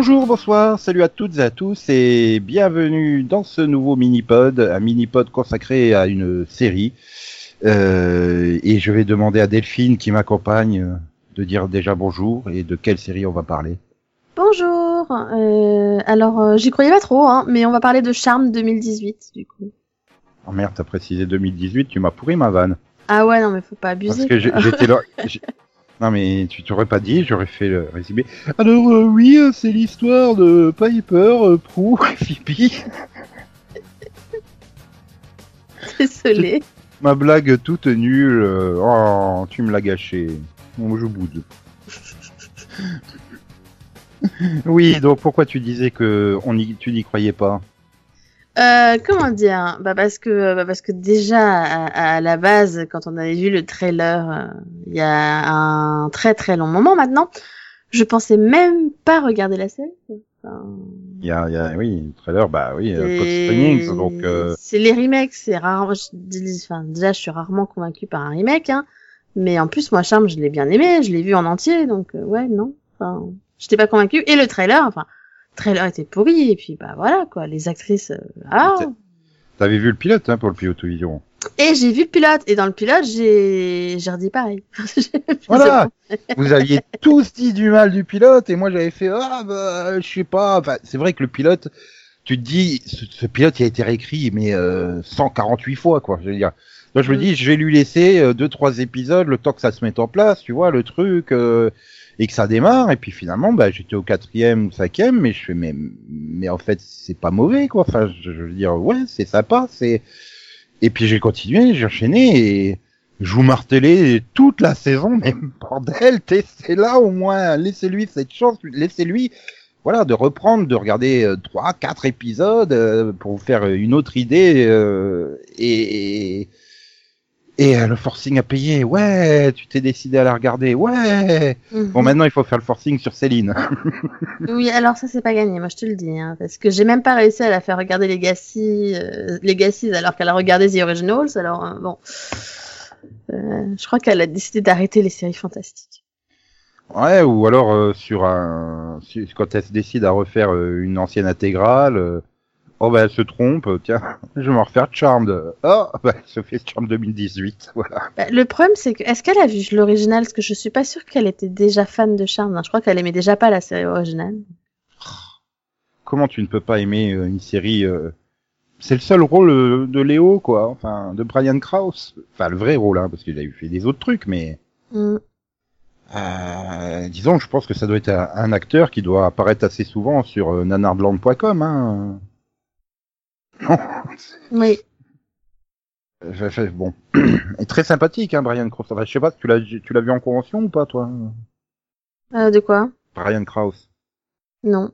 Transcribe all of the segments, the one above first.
Bonjour, bonsoir, salut à toutes et à tous et bienvenue dans ce nouveau mini-pod, un mini-pod consacré à une série. Euh, et je vais demander à Delphine qui m'accompagne de dire déjà bonjour et de quelle série on va parler. Bonjour. Euh, alors, euh, j'y croyais pas trop, hein, mais on va parler de Charme 2018 du coup. Oh merde, t'as précisé 2018, tu m'as pourri ma vanne. Ah ouais, non mais faut pas abuser. Parce que j'étais là. Non mais tu t'aurais pas dit, j'aurais fait le résumé. Alors euh, oui, euh, c'est l'histoire de Piper, euh, Prue, Phoebe. Désolée. Ma blague toute nulle. Oh, tu me l'as gâché. Bon, je boude. oui, donc pourquoi tu disais que on y, tu n'y croyais pas? Euh, comment dire bah parce que bah parce que déjà à, à la base quand on avait vu le trailer euh, il y a un très très long moment maintenant, je pensais même pas regarder la série. Enfin, Il y a, il y a- oui, le trailer, bah oui, Springings, donc euh, c'est les remakes, c'est rare. je dis- Enfin, déjà, je suis rarement convaincue par un remake, hein. Mais en plus, moi, Charme, je l'ai bien aimé, je l'ai vu en entier, donc euh, ouais, non. Enfin, j'étais pas convaincue. Et le trailer, enfin, trailer était pourri, et puis bah voilà quoi, les actrices. euh, ah. T'avais vu le pilote hein, pour le pilote vision. Et j'ai vu le pilote, et dans le pilote, j'ai j'ai redit pareil. Voilà. Vous aviez tous dit du mal du pilote et moi j'avais fait ah bah je sais pas. Enfin, c'est vrai que le pilote, tu te dis ce, ce pilote il a été réécrit mais euh, 148 fois quoi. Je veux dire. Moi je me Mm. dis je vais lui laisser euh, deux trois épisodes le temps que ça se mette en place, tu vois le truc euh, et que ça démarre et puis finalement bah j'étais au quatrième ou cinquième mais je fais mais mais en fait c'est pas mauvais quoi. Enfin je, je veux dire ouais c'est sympa c'est et puis j'ai continué j'ai enchaîné et je vous martelais toute la saison, mais bordel, c'est là au moins, laissez-lui cette chance, laissez-lui, voilà, de reprendre, de regarder euh, trois, quatre épisodes euh, pour vous faire une autre idée euh, et et, euh, le forcing à payer, ouais, tu t'es décidé à la regarder, ouais. Mhm. Bon, maintenant il faut faire le forcing sur Céline. Oui, alors ça c'est pas gagné, moi je te le dis, hein, parce que j'ai même pas réussi à la faire regarder Legacy, euh, Legacy alors qu'elle a regardé The Originals, alors euh, bon, Euh, je crois qu'elle a décidé d'arrêter les séries fantastiques. Ouais, ou alors sur un, quand elle se décide à refaire une ancienne intégrale, oh bah elle se trompe, tiens, je vais m'en refaire Charmed. Oh, bah elle se fait Charmed 2018, voilà. Bah, le problème c'est que est-ce qu'elle a vu l'original, parce que je suis pas sûre qu'elle était déjà fan de Charme, hein. je crois qu'elle aimait déjà pas la série originale. Comment tu ne peux pas aimer euh, une série euh, C'est le seul rôle euh, de Léo, quoi, enfin de Brian Krause, enfin le vrai rôle, hein, parce qu'il a eu fait des autres trucs, mais Mm. euh, disons, je pense que ça doit être un, un acteur qui doit apparaître assez souvent sur euh, nanardland.com, hein. Oui. Je- je- bon, est très sympathique, hein, Brian Krause. Enfin, je sais pas, tu l'as, tu l'as vu en convention ou pas, toi, Euh, de quoi? Brian Krause Non,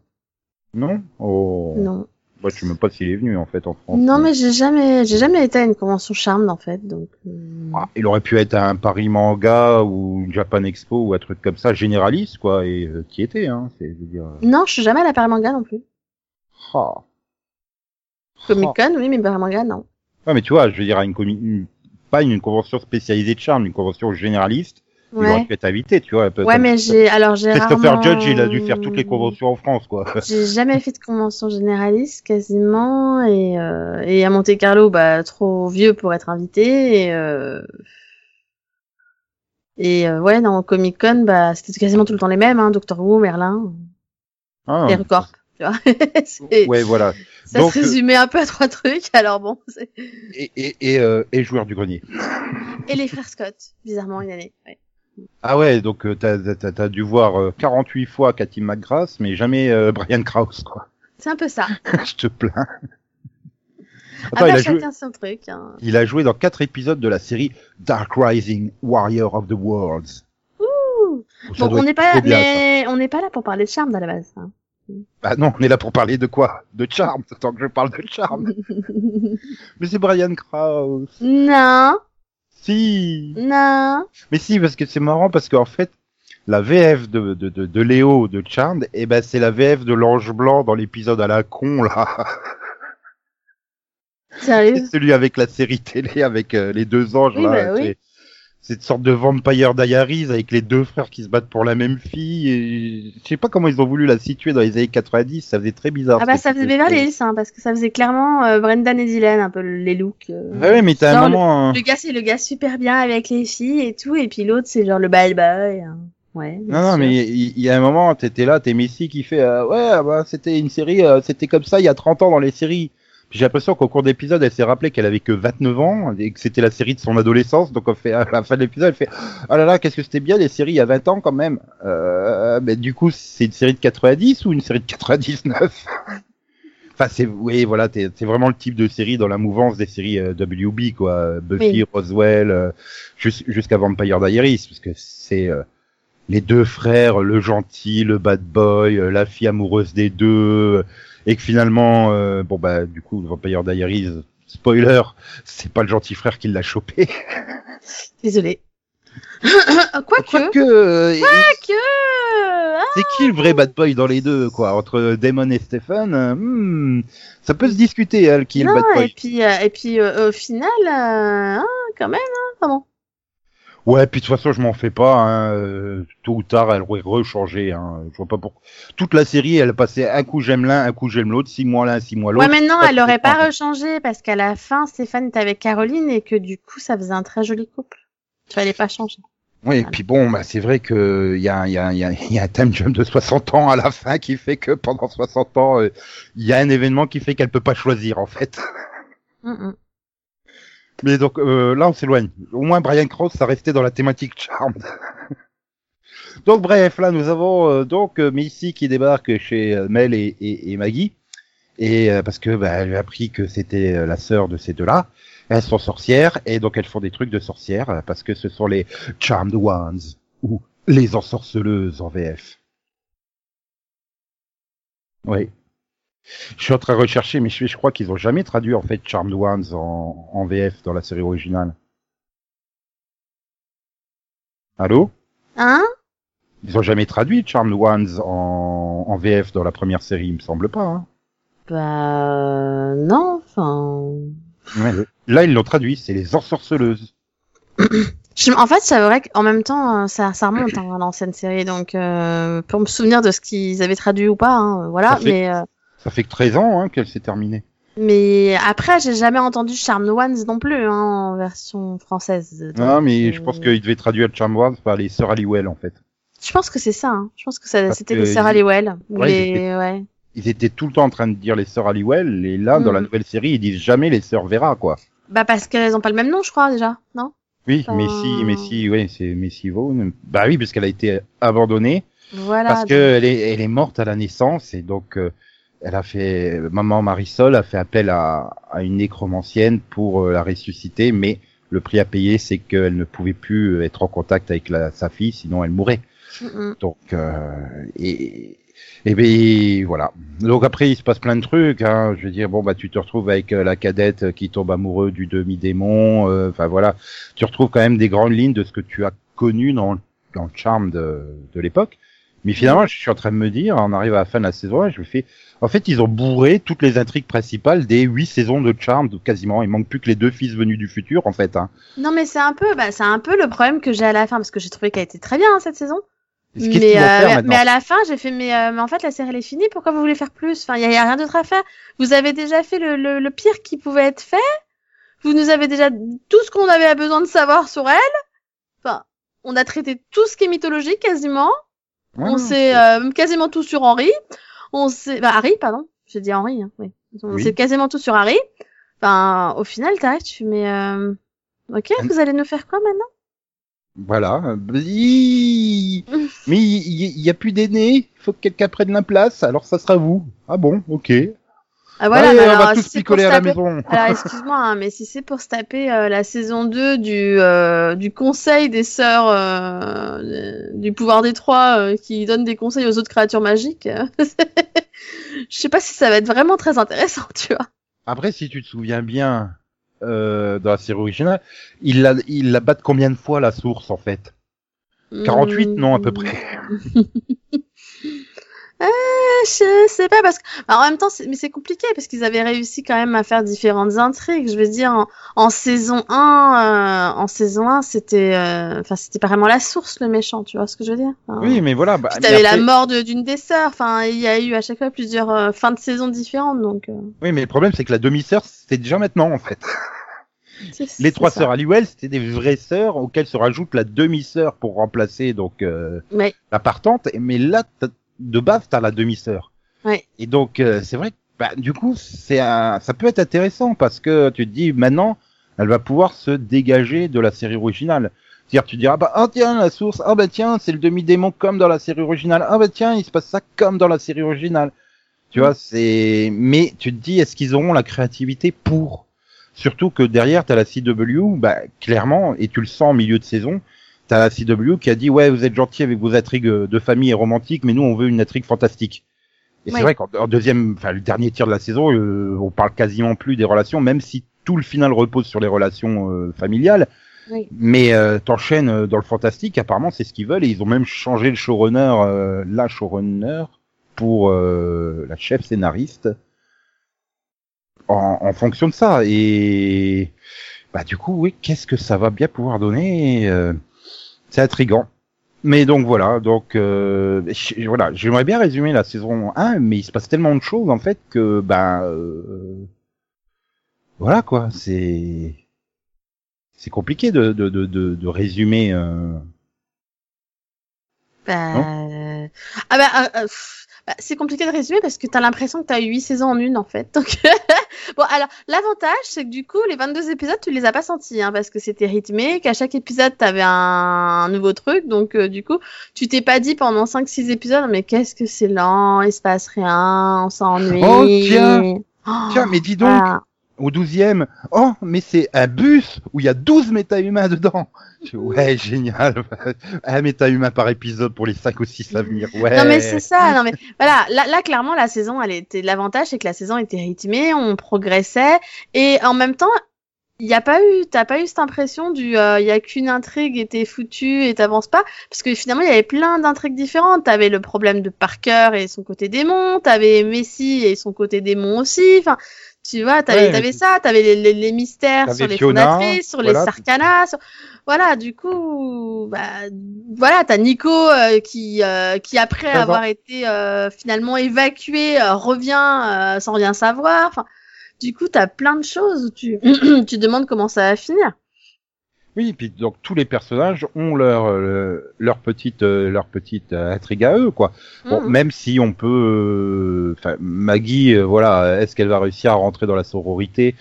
Non? Oh. non. Bah, tu sais même pas s'il est venu en fait en France. Non mais j'ai jamais, j'ai jamais été à une convention Charme en fait, donc. euh, Ah, il aurait pu être à un Paris Manga ou une Japan Expo ou un truc comme ça, généraliste quoi, et euh, qui était, hein. C'est, je veux dire. euh, Non, je suis jamais à la Paramanga non plus. ah. Comic Ah. Con, oui, mais Paramanga non. Ouais, mais tu vois, je veux dire, une, comi- une- pas une convention spécialisée de charme, une convention généraliste, il aurait Ouais. pu être invité, tu vois. Ouais, mais j'ai, alors j'ai Christopher rarement... Judge, il a dû faire toutes les conventions en France, quoi. J'ai jamais fait de convention généraliste quasiment et euh, et à Monte Carlo bah trop vieux pour être invité et euh, et euh, ouais dans Comic Con bah c'était quasiment tout le temps les mêmes hein Doctor Who Merlin Ah, et Recorp tu vois Ouais, voilà. Ça Donc, se résumait un peu à trois trucs alors bon Et, et, et, euh, et joueur du grenier. et les frères Scott bizarrement une année ouais. Ah ouais, donc euh, t'as, t'as, t'as dû voir euh, 48 fois Cathy McGrath, mais jamais euh, Brian Krause, quoi. c'est un peu ça Je te plains. Attends, après il, a joué, chacun son truc hein. il a joué dans quatre épisodes de la série Dark Rising, Warrior of the Worlds. Ouh. Bon on n'est pas ça. mais on n'est pas là pour parler de charme à la base hein. Bah non, on est là pour parler de quoi? De Charm, tant que je parle de Charm. mais c'est Brian Krause. non Si non Mais si, parce que c'est marrant, parce qu'en fait, la VF de, de, de, de Léo de Charmed, eh ben, c'est la VF de l'ange blanc dans l'épisode à la con, là. sérieux? C'est celui avec la série télé avec euh, les deux anges Oui, là. bah oui. Cette sorte de Vampire Diaries avec les deux frères qui se battent pour la même fille. Et... Je sais pas comment ils ont voulu la situer dans les années 90, ça faisait très bizarre. Ah bah ça faisait Beverly Hills, hein, parce que ça faisait clairement euh, Brendan et Dylan, un peu les looks. Euh... Ouais, ouais, mais t'as un moment... Le, le gars c'est le gars super bien avec les filles et tout, et puis l'autre c'est genre le bad boy. Hein. Ouais, non, non, mais il y, y, a un moment, t'étais là, t'es Messi qui fait, euh, ouais, ah bah, c'était une série, euh, c'était comme ça il y a 30 ans dans les séries. J'ai l'impression qu'au cours d'épisode, elle s'est rappelé qu'elle avait que 29 ans et que c'était la série de son adolescence. Donc, on fait, à la fin de l'épisode, elle fait, oh là là, qu'est-ce que c'était bien les séries il y a 20 ans quand même. Euh, mais du coup, c'est une série de 90 ou une série de 99 Enfin, c'est, oui, voilà, c'est vraiment le type de série dans la mouvance des séries euh, WB, quoi. Buffy, oui. Roswell, euh, jusqu'à Vampire Diaries, parce que c'est euh, les deux frères, le gentil, le bad boy, euh, la fille amoureuse des deux et que finalement, euh, bon bah du coup, Vampire Diaries, spoiler, c'est pas le gentil frère qui l'a chopé. Désolé. Quoique. Quoique. Euh, Quoique. C'est qui le vrai bad boy dans les deux, quoi, entre Damon et Stephen hmm, Ça peut se discuter, elle, qui est non, le bad boy. Et puis, euh, et puis au final, hein, quand même, hein, comment Ouais, puis de toute façon, je m'en fais pas. Hein. Tôt ou tard, elle aurait rechangé. Hein. Je vois pas pourquoi. Toute la série, elle passait un coup j'aime l'un, un coup j'aime l'autre, six mois l'un, six mois l'autre. Ouais, mais non, elle aurait pas rechangé parce qu'à la fin, Stéphane était avec Caroline et que du coup, ça faisait un très joli couple. Il fallait pas changer. Oui, et puis bon, bah, c'est vrai que il y a, y, a, y, a, y a un time jump de 60 ans à la fin qui fait que pendant 60 ans, il euh, y a un événement qui fait qu'elle peut pas choisir en fait. Mm -mm. Mais donc euh, là, on s'éloigne. Au moins, Brian Cross, ça restait dans la thématique Charmed. donc bref, là, nous avons euh, donc euh, Missy qui débarque chez euh, Mel et, et, et Maggie, et euh, parce que bah, elle a appris que c'était la sœur de ces deux-là. Elles sont sorcières et donc elles font des trucs de sorcières parce que ce sont les Charmed Ones ou les ensorceleuses en VF. Oui. Je suis en train de rechercher, mais je, je crois qu'ils ont jamais traduit en fait Charmed Ones en, en VF dans la série originale. Allô? Hein? Ils ont jamais traduit Charmed Ones en, en VF dans la première série, il me semble pas. Hein. Bah non, enfin. Ouais, là, ils l'ont traduit, c'est les ensorceleuses. En fait, c'est vrai qu'en même temps, ça, ça remonte hein, à l'ancienne série, donc euh, pour me souvenir de ce qu'ils avaient traduit ou pas, hein, voilà. fait... Mais euh, ça fait que 13 ans hein, qu'elle s'est terminée. Mais après, j'ai jamais entendu Charmed Ones non plus hein, en version française. Donc, non, mais euh... je pense qu'il devait traduire Charmed Ones par les sœurs Halliwell en fait. Je pense que c'est ça. Hein. Je pense que c'était les sœurs Halliwell. Ouais, les... ils, étaient... ouais. ils étaient tout le temps en train de dire les sœurs Halliwell, et là, mm. dans la nouvelle série, ils disent jamais les sœurs Vera, quoi. Bah parce qu'elles ont pas le même nom, je crois déjà, non? Oui, enfin... Messi, Messi, oui, c'est Messi Vaughn. Bah oui, parce qu'elle a été abandonnée. Voilà. Parce qu'elle est, elle est morte à la naissance, et donc. Euh, elle a fait maman Marisol a fait appel à, à une nécromancienne pour euh, la ressusciter, mais le prix à payer c'est qu'elle ne pouvait plus être en contact avec la, sa fille, sinon elle mourrait. Donc euh, et et ben voilà. Donc après il se passe plein de trucs. Hein. Je veux dire bon bah tu te retrouves avec euh, la cadette qui tombe amoureux du demi démon. Enfin voilà, tu retrouves quand même des grandes lignes de ce que tu as connu dans dans le charme de, de l'époque. Mais finalement, je suis en train de me dire, on arrive à la fin de la saison 1, je me fais, en fait, ils ont bourré toutes les intrigues principales des huit saisons de Charmed, quasiment. Il manque plus que les deux fils venus du futur, en fait. Hein. Non, mais c'est un peu, bah, c'est un peu le problème que j'ai à la fin, parce que j'ai trouvé qu'elle était très bien hein, cette saison. Mais, euh, mais à la fin, j'ai fait, mais, euh, mais, en fait, la série elle est finie. Pourquoi vous voulez faire plus? Enfin, il y, y, a rien d'autre à faire. Vous avez déjà fait le, le, le, pire qui pouvait être fait. Vous nous avez déjà tout ce qu'on avait besoin de savoir sur elle. Enfin, on a traité tout ce qui est mythologique quasiment. On sait euh, quasiment tout sur Henri. On sait, bah, Harry, pardon. J'ai dit Henri, hein, oui. On oui. sait quasiment tout sur Harry. Enfin, au final, t'arrêtes, tu mais, euh... ok, vous allez nous faire quoi maintenant? Voilà. mais il y, a plus d'aînés. Il faut que quelqu'un prenne la place. Alors ça sera vous. Ah bon, ok. Ah voilà, Allez, alors, on va tous si picoler à la maison. Alors excuse-moi, hein, mais si c'est pour se taper euh, la saison 2 du, euh, du conseil des sœurs euh, du pouvoir des trois euh, qui donne des conseils aux autres créatures magiques, je sais pas si ça va être vraiment très intéressant, tu vois. Après, si tu te souviens bien euh, dans la série originale, il la, il la combien de fois la source en fait? 48 mmh... non à peu près. Euh, je sais pas parce que en même temps mais c'est compliqué parce qu'ils avaient réussi quand même à faire différentes intrigues. Je veux dire en, en saison 1 euh, en saison 1 c'était euh, enfin c'était pas vraiment la source le méchant, tu vois ce que je veux dire? Enfin, Oui, mais voilà. Bah, t'avais après- la mort de- d'une des sœurs. Enfin, il y a eu à chaque fois plusieurs euh, fins de saison différentes, donc. euh, Oui, mais le problème, c'est que la demi-sœur, c'est déjà maintenant, en fait. Les trois sœurs Halliwell, c'était des vraies sœurs auxquelles se rajoute la demi-sœur pour remplacer donc euh, la partante. Mais là, de base, t'as la demi-sœur. Ouais. Et donc, euh, c'est vrai que bah, du coup, c'est un... ça peut être intéressant parce que tu te dis maintenant, elle va pouvoir se dégager de la série originale. C'est-à-dire, tu diras, bah, ah tiens, la source, ah bah tiens, c'est le demi-démon comme dans la série originale, ah bah tiens, il se passe ça comme dans la série originale. Tu vois, c'est, mais tu te dis, est-ce qu'ils auront la créativité pour? Surtout que derrière, t'as la CW, bah, clairement, et tu le sens en milieu de saison, t'as la CW qui a dit, ouais, vous êtes gentil avec vos intrigues de famille et romantiques, mais nous, on veut une intrigue fantastique. Et Ouais. c'est vrai qu'en en deuxième, enfin, le dernier tir de la saison, euh, on parle quasiment plus des relations, même si tout le final repose sur les relations euh, familiales. Oui. Mais euh, t'enchaînes euh, dans le fantastique, apparemment c'est ce qu'ils veulent, et ils ont même changé le showrunner, euh, la showrunner, pour euh, la chef scénariste, en, en fonction de ça. Et bah du coup, oui, qu'est-ce que ça va bien pouvoir donner euh, C'est intrigant. Mais donc voilà, donc euh, je- voilà, j'aimerais bien résumer la saison 1, mais il se passe tellement de choses en fait que ben euh, voilà quoi, c'est c'est compliqué de de de de, de résumer. Euh... Bah, euh, Ah pff, bah, c'est compliqué de résumer parce que t'as l'impression que t'as eu 8 saisons en une en fait. Donc bon alors l'avantage c'est que du coup les 22 épisodes tu les as pas sentis hein, parce que c'était rythmé, qu'à chaque épisode t'avais un, un nouveau truc donc euh, du coup tu t'es pas dit pendant 5-6 épisodes mais qu'est-ce que c'est lent, il se passe rien, on s'ennuie. Oh, tiens. Oh, Tiens, mais dis donc. Au douzième, oh, mais c'est un bus où il y a 12 méta-humains dedans. Ouais, génial. un méta-humain par épisode pour les 5 ou 6 à venir. Ouais. Non mais c'est ça, non mais voilà, là, là clairement la saison, elle était l'avantage c'est que la saison était rythmée, on progressait et en même temps il y a pas eu, t'as pas eu cette impression du, euh, il y a qu'une intrigue et t'es foutu et t'avances pas, parce que finalement il y avait plein d'intrigues différentes. T'avais le problème de Parker et son côté démon, t'avais Messi et son côté démon aussi. Enfin, tu vois, t'avais, Ouais, tu- ça, t'avais les, les, les mystères sur les Fiona, fondatrices, sur voilà. les Sarkana, sur... voilà. Du coup, bah, voilà, t'as Nico euh, qui, euh, qui après avoir été euh, finalement évacué, euh, revient euh, sans rien savoir. Enfin, du coup, t'as plein de choses où tu, tu demandes comment ça va finir. Oui, puis donc tous les personnages ont leur euh, leur petite euh, leur petite euh, intrigue à eux quoi. Bon, Mhm. même si on peut, euh, enfin Maggie, euh, voilà, est-ce qu'elle va réussir à rentrer dans la sororité?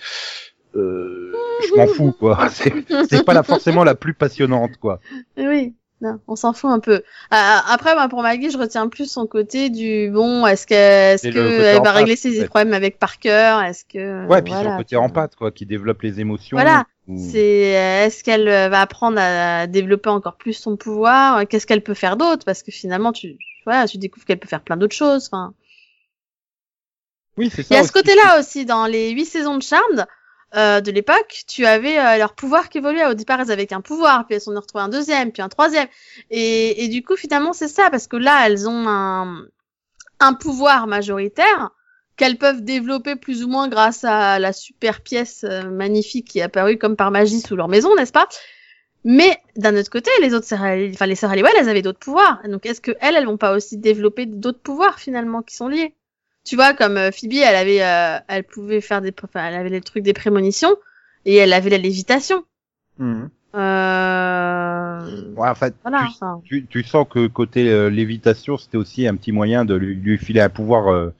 Euh, Je m'en fous quoi. C'est pas la, forcément la plus passionnante quoi. Oui, non, on s'en fout un peu. Après, moi, pour Maggie, je retiens plus son côté du bon. Est-ce que, est-ce C'est que elle va régler ses ouais. problèmes avec Parker? Est-ce que Ouais, puis voilà, son côté empathe quoi, qui développe les émotions. Voilà, C'est euh, est-ce qu'elle euh, va apprendre à développer encore plus son pouvoir? Qu'est-ce qu'elle peut faire d'autre? Parce que finalement, tu voilà, tu découvres qu'elle peut faire plein d'autres choses. Enfin, Oui, c'est il ça. y a ce côté-là aussi dans les huit saisons de Charmed. euh, de l'époque, tu avais euh, leur pouvoir qui évoluait. Au départ, elles avaient qu'un pouvoir, puis elles sont retrouvées un deuxième, puis un troisième. Et, et du coup, finalement, c'est ça, parce que là, elles ont un, un pouvoir majoritaire qu'elles peuvent développer plus ou moins grâce à la super pièce euh, magnifique qui est apparue comme par magie sous leur maison, n'est-ce pas? Mais d'un autre côté, les autres enfin les sœurs Halliwell, elles avaient d'autres pouvoirs. Donc, est-ce que elles, elles vont pas aussi développer d'autres pouvoirs finalement qui sont liés? Tu vois, comme euh, Phoebe, elle avait, euh, elle pouvait faire des, enfin, elle avait les trucs des prémonitions et elle avait la lévitation. Mhm. Euh... Ouais, en fait, Voilà. tu, enfin. tu, tu sens que côté euh, lévitation, c'était aussi un petit moyen de lui, lui filer un pouvoir euh,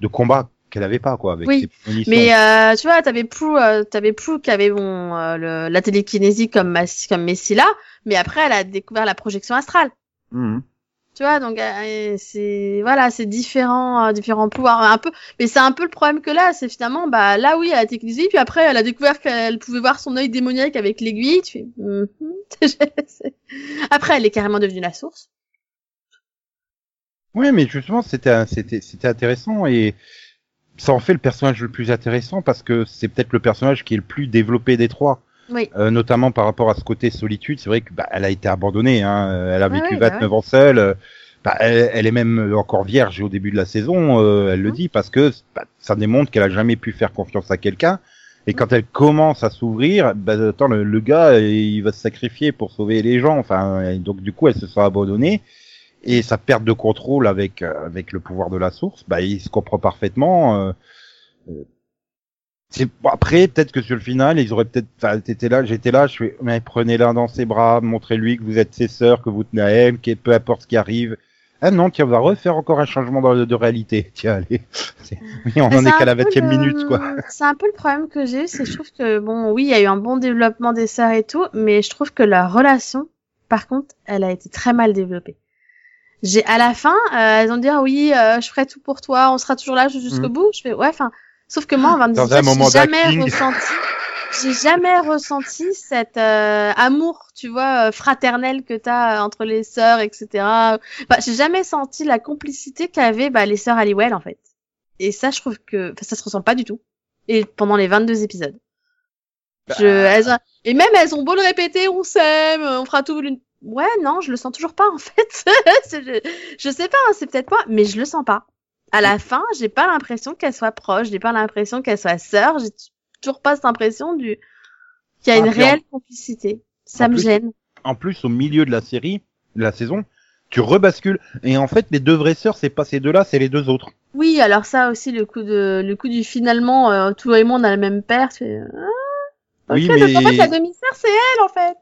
de combat qu'elle avait pas quoi avec Oui, ses. Mais euh, tu vois, t'avais Prue, euh, t'avais Prue qui avait bon euh, le, la télékinésie comme comme Messila, mais après elle a découvert la projection astrale. Mhm. Tu vois, donc euh, c'est voilà, c'est différents euh, différents pouvoirs un peu, mais c'est un peu le problème que là, c'est finalement bah là oui, elle a la télékinésie, puis après elle a découvert qu'elle pouvait voir son œil démoniaque avec l'aiguille. Tu fais. C'est- après elle est carrément devenue la source. Ouais, mais justement, c'était c'était c'était intéressant et ça en fait le personnage le plus intéressant parce que c'est peut-être le personnage qui est le plus développé des trois. Oui. Euh, notamment par rapport à ce côté solitude, c'est vrai que bah, elle a été abandonnée, hein, elle a Ah vécu ouais, bah 29 ans seule, euh, Bah, elle, elle est même encore vierge au début de la saison, euh, elle le Mhm. dit, parce que bah, ça démontre qu'elle a jamais pu faire confiance à quelqu'un. Et quand elle commence à s'ouvrir, bah, attends, le, le gars, il va se sacrifier pour sauver les gens. Enfin, donc du coup, elle se sent abandonnée. Et sa perte de contrôle avec euh, avec le pouvoir de la source, bah, il se comprend parfaitement. euh, euh, après peut-être que sur le final ils auraient peut-être enfin t'étais là j'étais là je fais mais prenez-la dans ses bras montrez-lui que vous êtes ses sœurs que vous tenez à elle que peu importe ce qui arrive ah non tiens on va refaire encore un changement de, de réalité tiens allez oui, on Mais en est qu'à la peu 20 e le- minute quoi C'est un peu le problème que j'ai, c'est je trouve que bon, oui, il y a eu un bon développement des sœurs et tout, mais je trouve que leur relation, par contre, elle a été très mal développée. J'ai à la fin, euh, elles ont dit ah oui, euh, je ferai tout pour toi, on sera toujours là jusqu'au Mhm. bout. Je fais ouais, enfin, sauf que moi, en 22 Dans un moment j'ai jamais ressenti, j'ai jamais ressenti cet euh, amour, tu vois, euh, fraternel que t'as euh, entre les sœurs, etc. Bah, j'ai jamais senti la complicité qu'avaient bah, les sœurs Halliwell en fait. Et ça, je trouve que enfin, ça se ressent pas du tout. Et pendant les 22 épisodes. Je, elles ont- Et même elles ont beau le répéter, on s'aime, on fera tout. l'une- Ouais, non, je le sens toujours pas en fait. Je, je sais pas, hein, c'est peut-être pas, mais je le sens pas. À la fin, j'ai pas l'impression qu'elles soient proches, j'ai pas l'impression qu'elles soient sœurs, j'ai toujours pas cette impression du qu'il y a Ah, une en- réelle complicité. Ça en me plus- gêne. en plus au milieu de la série de la saison tu rebascules et en fait les deux vraies sœurs c'est pas ces deux là c'est les deux autres Oui, alors ça aussi, le coup de, le coup du finalement, euh, tout moi on a le même père. Tu fais, ah, ok, Oui, en mais- fait la demi-sœur c'est elle en fait.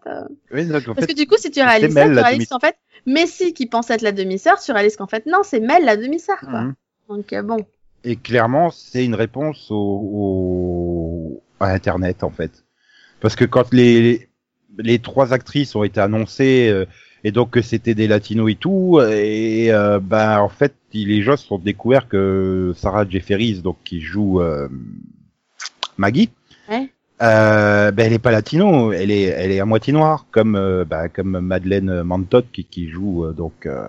Oui, donc, en Parce fait, que du coup, si tu réalises ça, tu réalises qu'en fait, Messi qui pense être la demi-sœur, tu réalises qu'en fait non, c'est Mel la demi-sœur quoi. Mhm. Donc euh, bon. Et clairement, c'est une réponse au, au- à Internet, en fait. Parce que quand les, les trois actrices ont été annoncées, euh, et donc que c'était des latinos et tout, et euh, ben en fait, les gens se sont découverts que Sarah Jefferies, donc qui joue euh, Maggie, Ouais. Euh, ben elle est pas latino, elle est, elle est à moitié noire, comme euh, ben, comme Madeleine Mantot qui, qui joue euh, donc euh,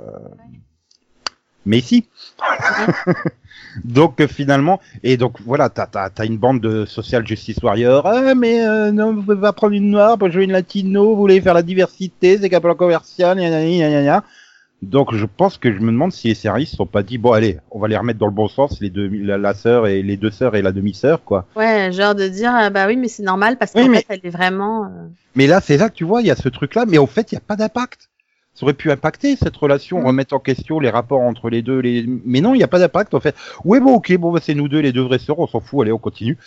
Messi. donc euh, finalement, et donc voilà, t'as t'as t'as une bande de social justice warrior. Ah mais non, vous pouvez pas prendre une noire pour jouer une latino, vous voulez faire la diversité, c'est qu'un plan commercial, gna gna gna. Donc je pense que je me demande si les services sont pas dit bon allez, on va les remettre dans le bon sens, les deux, la, la sœur et les deux sœurs et la demi-sœur quoi. Ouais, genre de dire ah, bah oui, mais c'est normal parce qu'en Oui, mais- fait, elle est vraiment. euh, Mais là, c'est là que tu vois, il y a ce truc-là, mais au fait, il n'y a pas d'impact. Ça aurait pu impacter cette relation, remettre en question les rapports entre les deux. Les... Mais non, il n'y a pas d'impact. En fait, ouais, bon, ok, bon, bah, c'est nous deux, les deux vraies sœurs, on s'en fout, allez, on continue.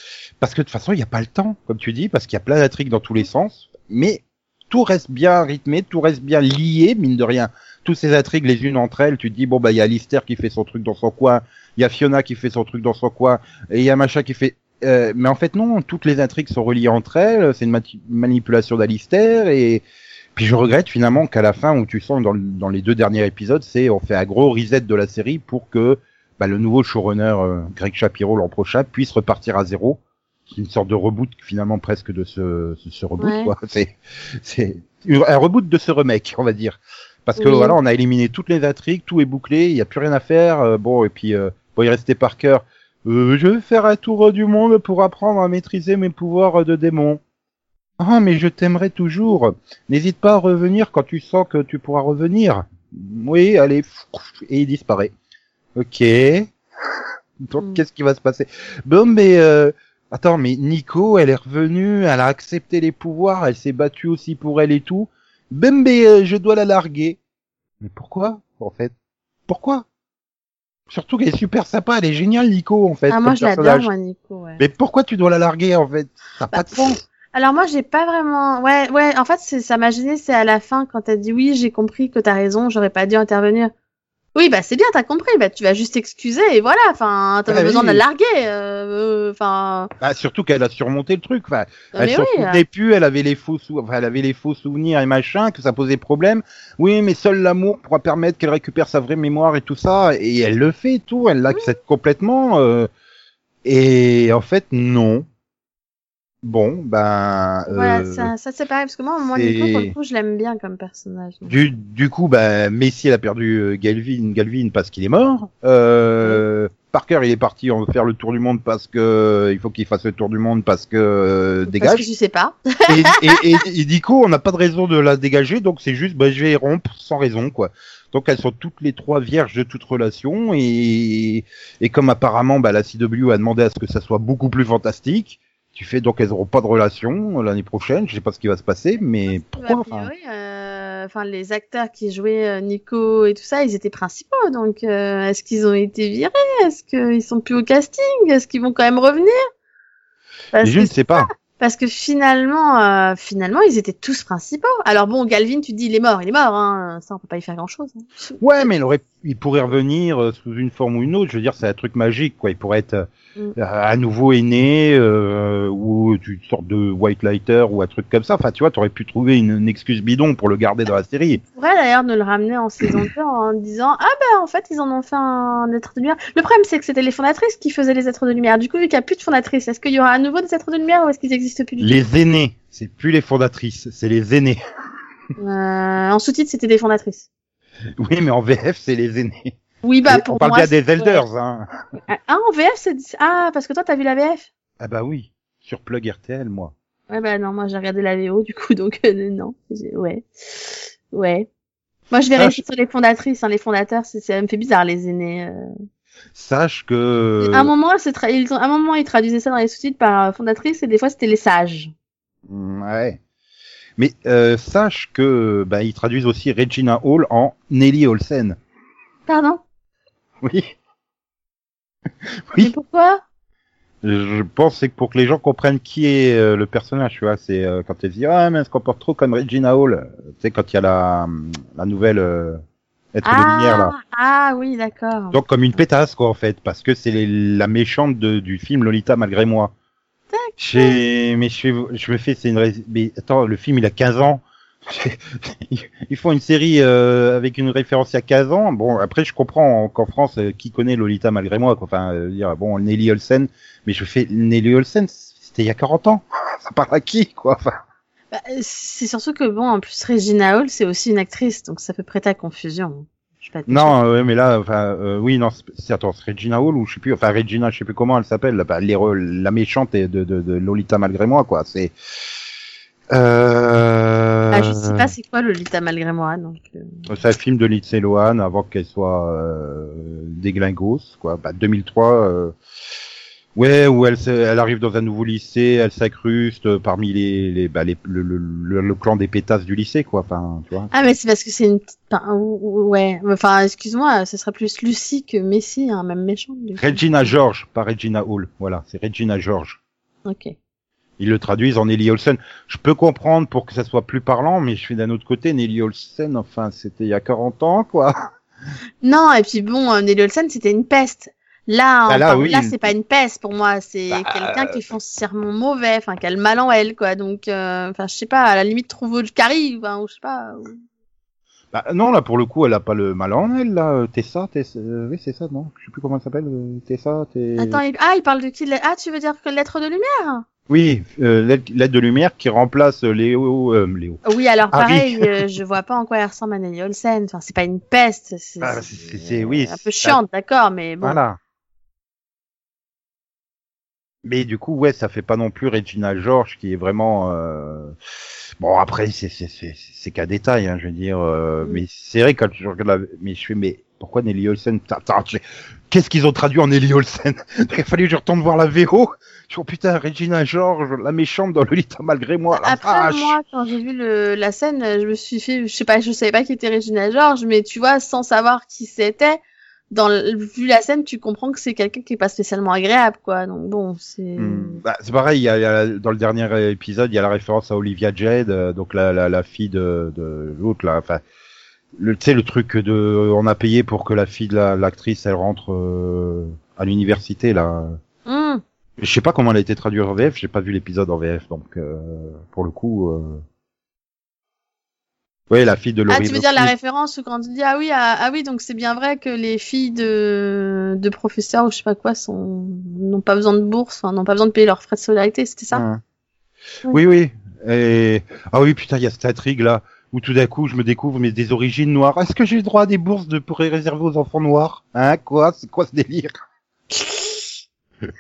Parce que de toute façon, il n'y a pas le temps, comme tu dis, parce qu'il y a plein d'intrigues dans tous les sens. Mais tout reste bien rythmé, tout reste bien lié, mine de rien. Toutes ces intrigues, les unes entre elles, tu te dis, bon, bah, il y a Lister qui fait son truc dans son coin, il y a Fiona qui fait son truc dans son coin, et il y a machin qui fait euh, mais en fait non, toutes les intrigues sont reliées entre elles, c'est une manipulation d'Alistair et puis je regrette finalement qu'à la fin où tu sens dans, le- dans les deux derniers épisodes, c'est on fait un gros reset de la série pour que bah, le nouveau showrunner euh, Greg Shapiro l'an prochain puisse repartir à zéro. C'est une sorte de reboot finalement presque de ce, ce, ce reboot Ouais. quoi. C'est un reboot de ce remake on va dire. Parce que Oui. voilà, on a éliminé toutes les intrigues, tout est bouclé, il n'y a plus rien à faire. euh, bon et puis euh, bon il restait Parker. Euh, je vais faire un tour du monde pour apprendre à maîtriser mes pouvoirs de démon. Ah, mais je t'aimerai toujours. N'hésite pas à revenir quand tu sens que tu pourras revenir. Oui, allez. Et il disparaît. Ok. Donc, Mm. qu'est-ce qui va se passer? Bon, mais... Euh... Attends, mais Nico, elle est revenue, elle a accepté les pouvoirs, elle s'est battue aussi pour elle et tout. Mais euh, je dois la larguer. Mais pourquoi, en fait? Pourquoi? Surtout qu'elle est super sympa, elle est géniale, Nico, en fait. Ah, moi je l'adore, moi, Nico. Ouais. Mais pourquoi tu dois la larguer, en fait? Ça n'a Bah, pas de sens. Alors moi j'ai pas vraiment ouais ouais en fait c'est ça m'a gêné c'est à la fin quand t'as dit oui j'ai compris que t'as raison j'aurais pas dû intervenir oui bah c'est bien t'as compris bah tu vas juste t'excuser et voilà enfin t'as Ah pas besoin de la larguer euh, enfin Bah, surtout qu'elle a surmonté le truc. Enfin, non, elle s'en oui souvenait plus, elle avait les faux sou... enfin, elle avait les faux souvenirs et machin, que ça posait problème. Oui, mais seul l'amour pourra permettre qu'elle récupère sa vraie mémoire et tout ça. Et elle le fait tout, elle l'accepte complètement. euh, Et en fait, non. Bon, ben. voilà euh, ça, ça c'est pareil parce que moi moi Nico pour le coup je l'aime bien comme personnage. Du, du coup, bah, Messi elle a perdu euh, Galvin, Galvin parce qu'il est mort. Euh, Parker il est parti en faire le tour du monde parce que il faut qu'il fasse le tour du monde parce que euh, Parce dégage. que je sais pas. et, et, et, et Nico, on n'a pas de raison de la dégager, donc c'est juste, bah, je vais rompre sans raison, quoi. Donc elles sont toutes les trois vierges de toute relation et, et comme apparemment bah, la CW a demandé à ce que ça soit beaucoup plus fantastique, tu fais donc elles auront pas de relation l'année prochaine. Je sais pas ce qui va se passer, mais pourquoi enfin, euh, enfin les acteurs qui jouaient euh, Nico et tout ça, ils étaient principaux. Donc euh, est-ce qu'ils ont été virés? Est-ce qu'ils sont plus au casting? Est-ce qu'ils vont quand même revenir? Parce Je ne sais pas. Parce que finalement, euh, finalement, ils étaient tous principaux. Alors bon, Galvin, tu dis il est mort, il est mort. Hein. Ça, on peut pas y faire grand-chose. hein. Ouais, mais il aurait, il pourrait revenir euh, sous une forme ou une autre. Je veux dire, c'est un truc magique, quoi. Il pourrait être euh, Mm. à nouveau aîné euh, ou une sorte de white lighter ou un truc comme ça. Enfin, tu vois, t'aurais pu trouver une, une excuse bidon pour le garder dans la série. Pourrait d'ailleurs nous le ramener en saison 2 en disant ah ben en fait ils en ont fait un être de lumière. Le problème c'est que c'était les fondatrices qui faisaient les êtres de lumière. Du coup vu qu'il n'y a plus de fondatrices, est-ce qu'il y aura à nouveau des êtres de lumière ou est-ce qu'ils existent plus du tout? Les aînés, c'est plus les fondatrices, c'est les aînés. Euh, En sous-titre c'était des fondatrices. Oui, mais en VF, c'est les aînés. Oui bah Et pour on parle moi. bien des Elders, hein. Ah en VF c'est ah parce que toi t'as vu la VF? Ah bah oui, sur Plug RTL, moi. Ouais bah non moi j'ai regardé la VO du coup donc euh, non ouais ouais. Moi je vais Ah, rester sur les fondatrices, hein, les fondateurs, c'est ça me fait bizarre les aînés. euh. Sache que... À un moment, c'est tra- ils ont- à un moment, ils traduisaient ça dans les sous-titres par euh, fondatrice et des fois, c'était les sages. Mm, Ouais. Mais euh, sache que bah, ils traduisent aussi Regina Hall en Nelly Olsen. Pardon? Oui. Mais Oui. pourquoi? Je pense c'est que pour que les gens comprennent qui est euh, le personnage, tu vois, c'est euh, quand elle dit ah mais elle se comporte trop comme Regina Hall, euh, tu sais quand il y a la la nouvelle euh, être de lumière là. ah oui, d'accord. Donc comme une pétasse quoi en fait, parce que c'est la méchante de- du film Lolita malgré moi. Mais je, je me fais c'est une mais attends le film il a 15 ans. Ils font une série euh, avec une référence il y a 15 ans. Bon après je comprends qu'en France euh, qui connaît Lolita malgré moi quoi. Enfin euh, dire bon Nelly Olsen mais je fais Nelly Olsen c'était il y a 40 ans. Ça parle à qui quoi enfin, Bah, c'est surtout que bon, en plus, Regina Hall, c'est aussi une actrice, donc ça peut prêter à confusion. Je sais pas Non euh, ouais, mais là enfin euh, oui non c'est- attends c'est Regina Hall ou je sais plus enfin Regina je sais plus comment elle s'appelle bah, les la méchante de, de, de Lolita malgré moi quoi. C'est euh... Ah, je sais pas c'est quoi Lolita malgré moi, donc. euh, C'est un film de Lindsay Lohan avant qu'elle soit euh, déglingos, quoi. Bah, 2003. Euh... Ouais, où elle, elle arrive dans un nouveau lycée, elle s'incruste euh, parmi les, les, bah, les le, le, le, le clan des pétasses du lycée, quoi. Enfin, tu vois. Ah, mais c'est parce que c'est une petite. enfin, ou- ou- ouais, enfin, excuse-moi, ce serait plus Lucie que Messi, hein, même coup. Regina George, pas Regina Hall. Voilà, c'est Regina George. Ok. Ils le traduisent en Nelly Olsen. Je peux comprendre pour que ça soit plus parlant, mais je suis d'un autre côté, Nelly Olsen, enfin, c'était il y a 40 ans, quoi. Non, et puis bon, euh, Nelly Olsen, c'était une peste. Là, Ah, là, oui. là, c'est pas une peste pour moi, c'est Bah, quelqu'un qui est foncièrement mauvais, enfin, qui a le mal en elle, quoi. Donc, euh, enfin, je sais pas, à la limite, trouve le carry, enfin, ou je sais pas. ou- Bah, non, là, pour le coup, elle a pas le mal en elle, là. euh, Tessa, Tessa, euh, oui, c'est ça, non? Je sais plus comment elle s'appelle, euh, Tessa, t'es... Attends, il... ah, il parle de qui Ah, tu veux dire que lettre de lumière? Oui, euh, l'aide de lumière qui remplace euh, Léo, euh, Léo. Oui, alors Harry. pareil, euh, je vois pas en quoi elle ressemble à Nelly Olsen. Enfin, c'est pas une peste, c'est Ah, c'est- oui, un peu chiante, d'accord, mais bon. Voilà. Mais du coup, ouais, ça fait pas non plus Regina George qui est vraiment. euh, Bon, après, c'est c'est c'est c'est qu'un détail, hein, je veux dire. euh, Mm. Mais c'est vrai quand je regarde la, mais je fais, mais pourquoi Nelly Olsen attends, Qu'est-ce qu'ils ont traduit en Nelly Olsen Il a fallu que je retourne voir la VO. Je dis, oh putain, Regina George, la méchante dans Lolita malgré moi. La Après, vache. moi, quand j'ai vu le, la scène, je me suis fait, je sais pas, je savais pas qui était Regina George, mais tu vois, sans savoir qui c'était, dans vu la scène, tu comprends que c'est quelqu'un qui est pas spécialement agréable, quoi. Donc bon, c'est. Hmm. Bah, c'est pareil, il y a, il y a- dans le dernier épisode, il y a la référence à Olivia Jade, euh, donc la, la, la fille de, de l'autre là. Enfin, le, tu sais le truc de, on a payé pour que la fille de la- l'actrice elle rentre euh, à l'université là. Hmm. Je sais pas comment elle a été traduite en VF, j'ai pas vu l'épisode en VF, donc euh, pour le coup. Euh... Ouais, la fille de Ah, Laurie tu veux dire la référence où quand tu dis ah oui ah, ah oui donc c'est bien vrai que les filles de de professeurs ou je sais pas quoi sont n'ont pas besoin de bourse, n'ont pas besoin de payer leurs frais de solidarité, c'était ça? Hein. Oui. Oui, oui. Et... Ah oui, putain, il y a cette intrigue là où tout d'un coup je me découvre mais des origines noires. Est-ce que j'ai le droit à des bourses de pour réserver aux enfants noirs? Hein? Quoi? C'est quoi ce délire?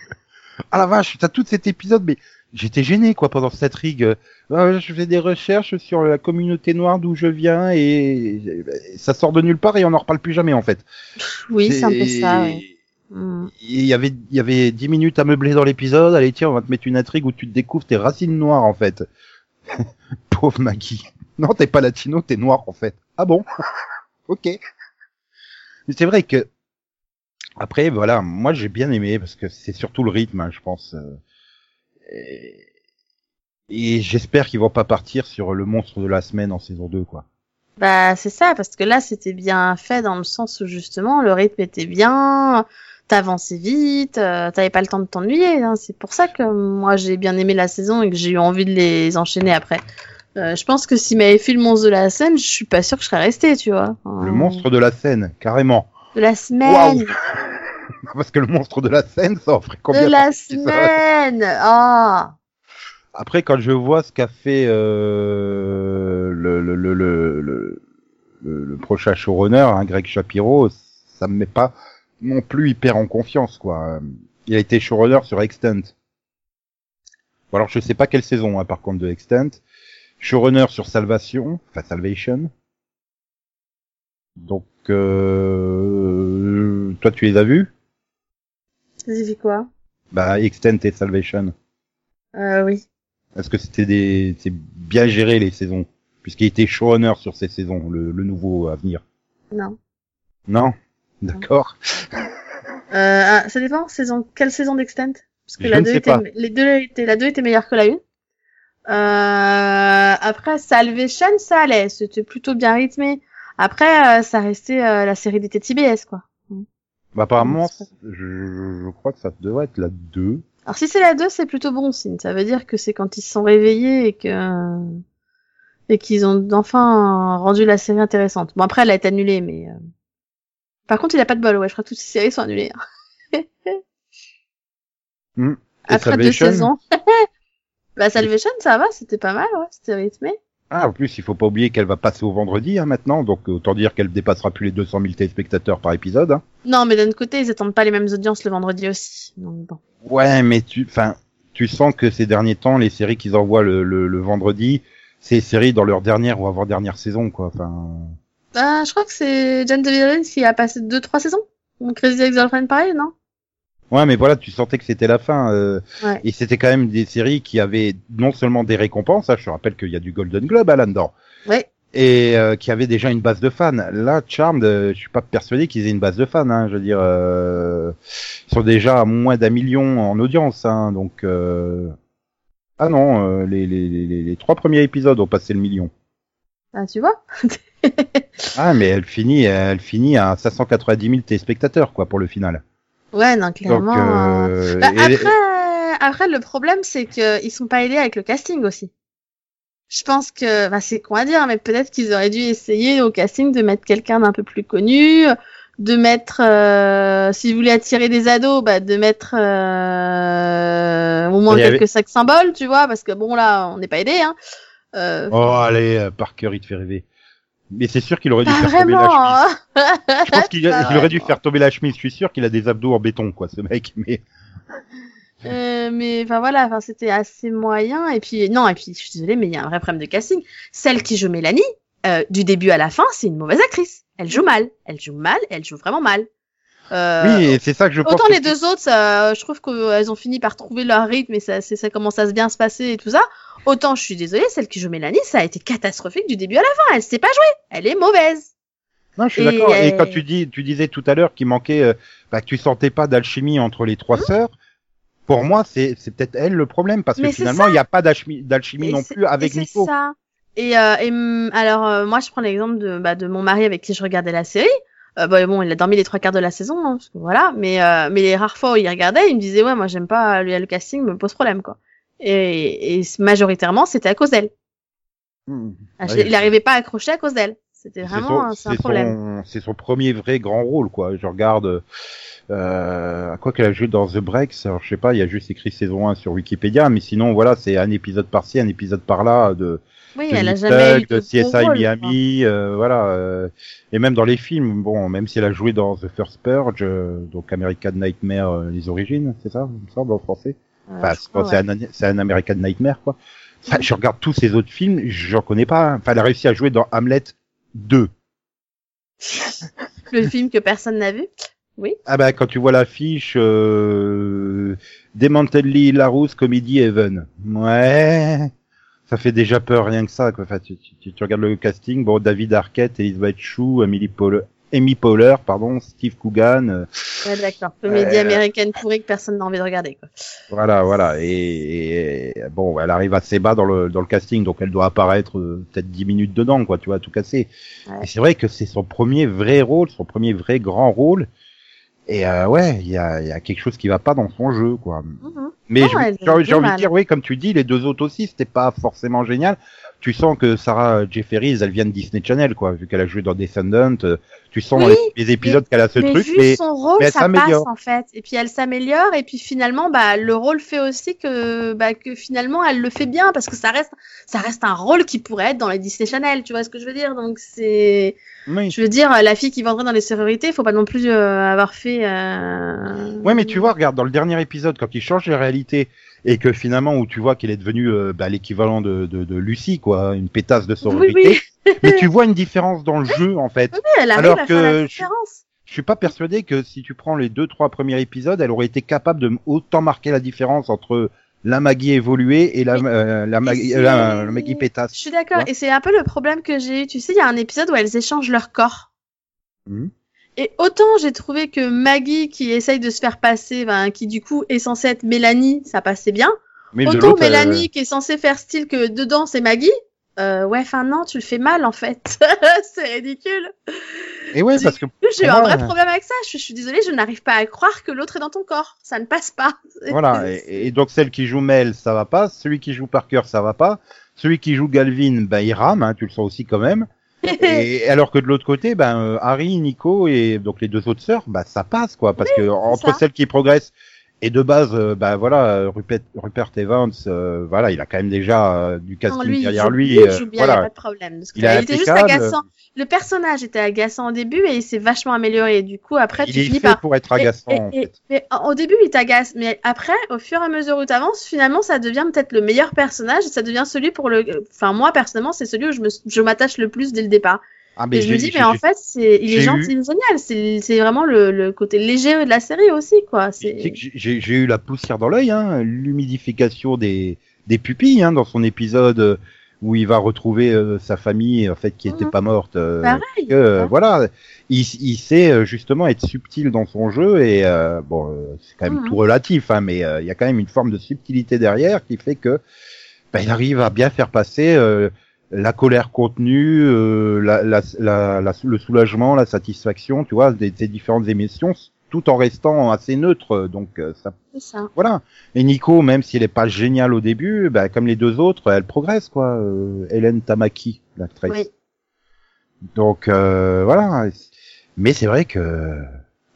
Ah la vache, t'as tout cet épisode, mais j'étais gêné quoi pendant cette rigue. Euh, je fais des recherches sur la communauté noire d'où je viens et ça sort de nulle part et on n'en reparle plus jamais en fait. Oui, c'est un peu ça. Mm. Il y avait il y avait dix minutes à meubler dans l'épisode. Allez tiens, on va te mettre une intrigue où tu te découvres tes racines noires en fait. Pauvre Maggie. Non, t'es pas latino, t'es noir en fait. Ah bon? Ok. Mais c'est vrai que après voilà, moi j'ai bien aimé parce que c'est surtout le rythme, hein, je pense. Euh, et, j'espère qu'ils vont pas partir sur le monstre de la semaine en saison 2 quoi. Bah c'est ça parce que là c'était bien fait dans le sens où justement le rythme était bien, t'avançais vite, euh, t'avais pas le temps de t'ennuyer. Hein. C'est pour ça que moi j'ai bien aimé la saison et que j'ai eu envie de les enchaîner après. Euh, je pense que s'il m'avait fait le monstre de la scène, je suis pas sûr que je serais resté, tu vois. Le monstre de la scène, carrément. De la semaine. Parce que le monstre de la scène, ça en ferait combien De la semaine. Ah. Après, quand je vois ce qu'a fait euh, le, le, le, le, le, le prochain showrunner, hein, Greg Shapiro, ça me met pas non plus hyper en confiance, quoi. Il a été showrunner sur Extent. Bon, alors je sais pas quelle saison, hein, par contre, de Extent. Showrunner sur Salvation, enfin Salvation. Donc, euh... toi, tu les as vus? J'ai vu quoi? Bah, Extent et Salvation. Euh, oui. Est-ce que c'était des, c'est bien géré les saisons, puisqu'il était showrunner sur ces saisons, le, le nouveau à venir. Non? Non. D'accord. Euh, ah, ça dépend. Saison, quelle saison d'Extent Parce que Je la ne 2 sais était, pas. les deux étaient, la 2 était meilleure que la 1. Euh, après, Salvation, ça allait. C'était plutôt bien rythmé. Après, euh, ça restait euh, la série des TBS, quoi. Bah, apparemment, C'est je, je, crois que ça devrait être la 2. Alors, si c'est la 2, c'est plutôt bon signe. Ça veut dire que c'est quand ils se sont réveillés et que, et qu'ils ont enfin rendu la série intéressante. Bon, après, elle a été annulée, mais, par contre, il a pas de bol, ouais. Je crois que toutes ces séries sont annulées. hein. Et Après deux saisons. bah, Salvation, ça va, c'était pas mal, ouais, c'était rythmé. Ah, en plus, il faut pas oublier qu'elle va passer au vendredi hein, maintenant, donc autant dire qu'elle dépassera plus les 200 000 téléspectateurs par épisode. Hein. Non, mais d'un côté, ils attendent pas les mêmes audiences le vendredi aussi. Donc bon. Ouais, mais tu, enfin, tu sens que ces derniers temps, les séries qu'ils envoient le, le, le vendredi, c'est les séries dans leur dernière ou avant-dernière saison, quoi. Enfin, Bah, je crois que c'est Jane the Virgin qui a passé deux, trois saisons. Donc Crazy Ex-Girlfriend pareil, non? Ouais, mais voilà, tu sentais que c'était la fin. euh, Ouais. Et c'était quand même des séries qui avaient non seulement des récompenses, hein, je te rappelle qu'il y a du Golden Globe hein, là-dedans, Ouais. et euh, qui avait déjà une base de fans. Là, Charmed, euh, je suis pas persuadé qu'ils aient une base de fans. Hein, je veux dire, euh, ils sont déjà à moins d'un million en audience. Hein, donc, euh... ah non, euh, les, les, les, les trois premiers épisodes ont passé le million. Ah, tu vois? Ah, mais elle finit, elle finit à 590 000 téléspectateurs, quoi, pour le final. Ouais, non, clairement. euh, euh, Bah, après, après, le problème, c'est que ils sont pas aidés avec le casting aussi. Je pense que, bah, c'est con à dire, mais peut-être qu'ils auraient dû essayer au casting de mettre quelqu'un d'un peu plus connu, de mettre, euh, s'ils voulaient attirer des ados, bah, de mettre euh, au moins avait- quelques sacs symboles, tu vois, parce que bon là, on n'est pas aidé, hein. Euh, Oh, allez, euh, Parker, il te fait rêver. Mais c'est sûr qu'il aurait dû faire tomber la chemise. hein. Je pense qu'il a- aurait dû faire tomber la chemise. Je suis sûr qu'il a des abdos en béton, quoi, ce mec. Mais Euh, mais enfin voilà, enfin c'était assez moyen. Et puis non, et puis je suis désolée, mais il y a un vrai problème de casting. Celle qui joue Mélanie, euh, du début à la fin, c'est une mauvaise actrice. Elle joue mal, elle joue mal, elle joue vraiment mal. Euh, oui, et c'est ça que je pense. Autant que- les deux autres, ça, je trouve qu'elles ont fini par trouver leur rythme et ça, c'est- ça commence à se bien se passer et tout ça. Autant je suis désolée, celle qui joue Mélanie, ça a été catastrophique du début à la fin. Elle sait pas jouer, elle est mauvaise. Non, je suis d'accord. Et quand tu dis, tu disais tout à l'heure qu'il manquait, euh, bah, que tu sentais pas d'alchimie entre les trois sœurs. Pour moi, c'est peut-être elle le problème parce que Mais finalement, il n'y a pas d'alchimie non plus avec et c'est Nico. ça. Et, euh, et hum, alors euh, moi je prends l'exemple de, bah, de mon mari avec qui je regardais la série. Euh, bah, bon, il a dormi les trois quarts de la saison, hein, parce que voilà. Mais euh, mais les rares fois où il regardait, il me disait ouais moi j'aime pas le, le casting me pose problème quoi. Et, et majoritairement c'était à cause d'elle. Hmm. Ah, Ouais, il arrivait pas à accrocher à cause d'elle. C'était vraiment son- un, un problème. c'est son premier vrai grand rôle, quoi. Je regarde, euh, à quoi qu'elle a joué dans The Breaks. Alors, je sais pas, il y a juste écrit saison 1 sur Wikipédia, mais sinon, voilà, c'est un épisode par-ci, un épisode par-là de, Oui, de elle a jamais eu de, CSI rôle. Miami, euh, voilà. euh, et même dans les films, bon, même si elle a joué dans The First Purge, euh, donc American Nightmare, euh, les origines, c'est ça, il me semble en français. Euh, Enfin, c'est un, un American Nightmare, quoi. Enfin, je regarde tous ces autres films, j'en connais pas. Enfin, elle a réussi à jouer dans Hamlet 2. Le film que personne n'a vu. Oui. Ah bah, quand tu vois l'affiche, euh, Larousse Comedy Heaven. Ouais. Ça fait déjà peur, rien que ça, quoi. Enfin, tu, tu, tu regardes le casting, bon, David Arquette, Elizabeth Chou, Emily Poehler, Amy Poehler, pardon, Steve Coogan, euh, Ouais, d'accord. Comédie Euh, américaine pourrie que personne n'a envie de regarder, quoi. Voilà, voilà. Et, et, bon, elle arrive assez bas dans le dans le casting, donc elle doit apparaître euh, peut-être 10 minutes dedans, quoi. Tu vois, tout casser. Ouais. Et c'est vrai que c'est son premier vrai rôle, son premier vrai grand rôle. Et euh, ouais, il y a, il y a quelque chose qui va pas dans son jeu, quoi. Mhm. Mais j'ai envie de dire, oui, comme tu dis, les deux autres aussi, c'était pas forcément génial. Tu sens que Sarah Jefferies, elle vient de Disney Channel, quoi, vu qu'elle a joué dans Descendant. euh, Tu sens Oui, les, les épisodes qu'elle a ce mais truc, vu mais son rôle, mais elle ça passe en fait. Et puis elle s'améliore. Et puis finalement, bah le rôle fait aussi que bah que finalement elle le fait bien parce que ça reste ça reste un rôle qui pourrait être dans les Disney Channel. Tu vois ce que je veux dire? Donc c'est oui. je veux dire la fille qui vendrait dans les sororités, faut pas non plus euh, avoir fait. Euh... Ouais, mais tu vois, regarde, dans le dernier épisode, quand il change de réalité, et que finalement, où tu vois qu'il est devenu euh, bah, l'équivalent de, de, de Lucie, quoi, une pétasse de sororité, oui. mais tu vois une différence dans le jeu, en fait. Oui, elle Alors à faire la que je-. Je suis pas persuadé que si tu prends les deux, trois premiers épisodes, elle aurait été capable de autant marquer la différence entre la Maggie évoluée et la, euh, la, Maggie, c'est- la, la Maggie Je pétasse. suis d'accord. Et c'est un peu le problème que j'ai eu. Tu sais, il y a un épisode où elles échangent leur corps. Mhm. Et autant j'ai trouvé que Maggie qui essaye de se faire passer, ben, qui du coup est censée être Mélanie, ça passait bien. Mais autant l'autre, euh, Mélanie qui est censée faire style que dedans c'est Maggie. Euh, ouais, enfin non, tu le fais mal en fait. c'est ridicule. Et ouais, du- parce que J'ai eu un vrai problème avec ça. Je, je suis désolée, je n'arrive pas à croire que l'autre est dans ton corps. Ça ne passe pas. Voilà, et, et donc celle qui joue Mel, ça va pas. Celui qui joue Parker, ça va pas. Celui qui joue Galvin, ben il rame, hein, tu le sens aussi quand même. Et alors que de l'autre côté, ben euh, Harry, Nico et donc les deux autres sœurs, bah ça passe quoi, parce que entre ça. celles qui progressent et de base, euh, bah voilà, Rupert, Rupert Evans, euh, voilà, il a quand même déjà euh, du casting lui, il derrière lui. il euh, joue bien, il y a voilà, pas de problème. Parce que Il était juste agaçant. Le personnage était agaçant au début et il s'est vachement amélioré. Du coup, après, il tu est finis fait par pour être agaçant. et- en fait. mais au début, il t'agace, mais après, au fur et à mesure où tu avances, finalement, ça devient peut-être le meilleur personnage. Ça devient celui pour le. Enfin, moi, personnellement, c'est celui où je me, je m'attache le plus dès le départ. Ah et je me dis, mais en fait, c'est, il est gentil, eu- génial. C'est, vraiment le, le côté léger de la série aussi, quoi. J'ai- eu la poussière dans l'œil, hein, l'humidification des, des pupilles hein, dans son épisode euh, où il va retrouver euh, sa famille en fait qui était Mhm. pas morte. euh, Pareil. que, Ouais. voilà, il, il sait euh, justement être subtil dans son jeu et euh, bon, euh, c'est quand même Mhm. tout relatif, hein, mais euh, il y a quand même une forme de subtilité derrière qui fait que bah, il arrive à bien faire passer euh, la colère contenue, euh, la, la, la, le soulagement, la satisfaction, tu vois, des, des différentes émotions, tout en restant assez neutre. Donc euh, ça, ça. voilà. Et Nico, même si elle est pas géniale au début, bah, comme les deux autres, elle progresse quoi. Euh, Hélène Tamaki, l'actrice. Oui. Donc euh, voilà. Mais c'est vrai que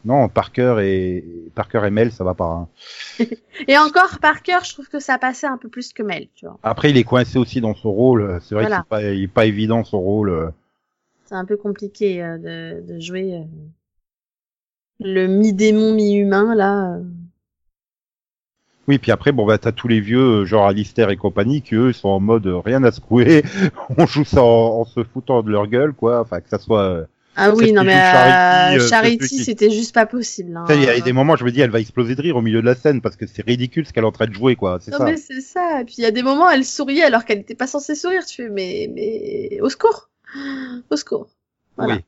non, Parker et Parker et Mel, ça va pas. hein. Et encore, Parker, je trouve que ça passait un peu plus que Mel, tu vois. Après, il est coincé aussi dans son rôle. C'est vrai Voilà. que c'est pas, il est pas évident son rôle. euh. C'est un peu compliqué euh, de, de jouer euh, le mi-démon, mi-humain, là. euh. Oui, puis après, bon, bah, t'as tous les vieux, euh, genre Alistair et compagnie, qui eux sont en mode euh, rien à secouer. On joue ça en, en se foutant de leur gueule, quoi. Enfin, que ça soit. Euh, Ah oui, non mais euh, Charity, euh, Charity, qui- c'était juste pas possible. Hein. Il y a des moments, je me dis, elle va exploser de rire au milieu de la scène parce que c'est ridicule ce qu'elle est en train de jouer, quoi. C'est Non ça. mais c'est ça. Et puis il y a des moments, elle souriait alors qu'elle n'était pas censée sourire. Tu fais mais mais au secours, au secours. Voilà. Oui.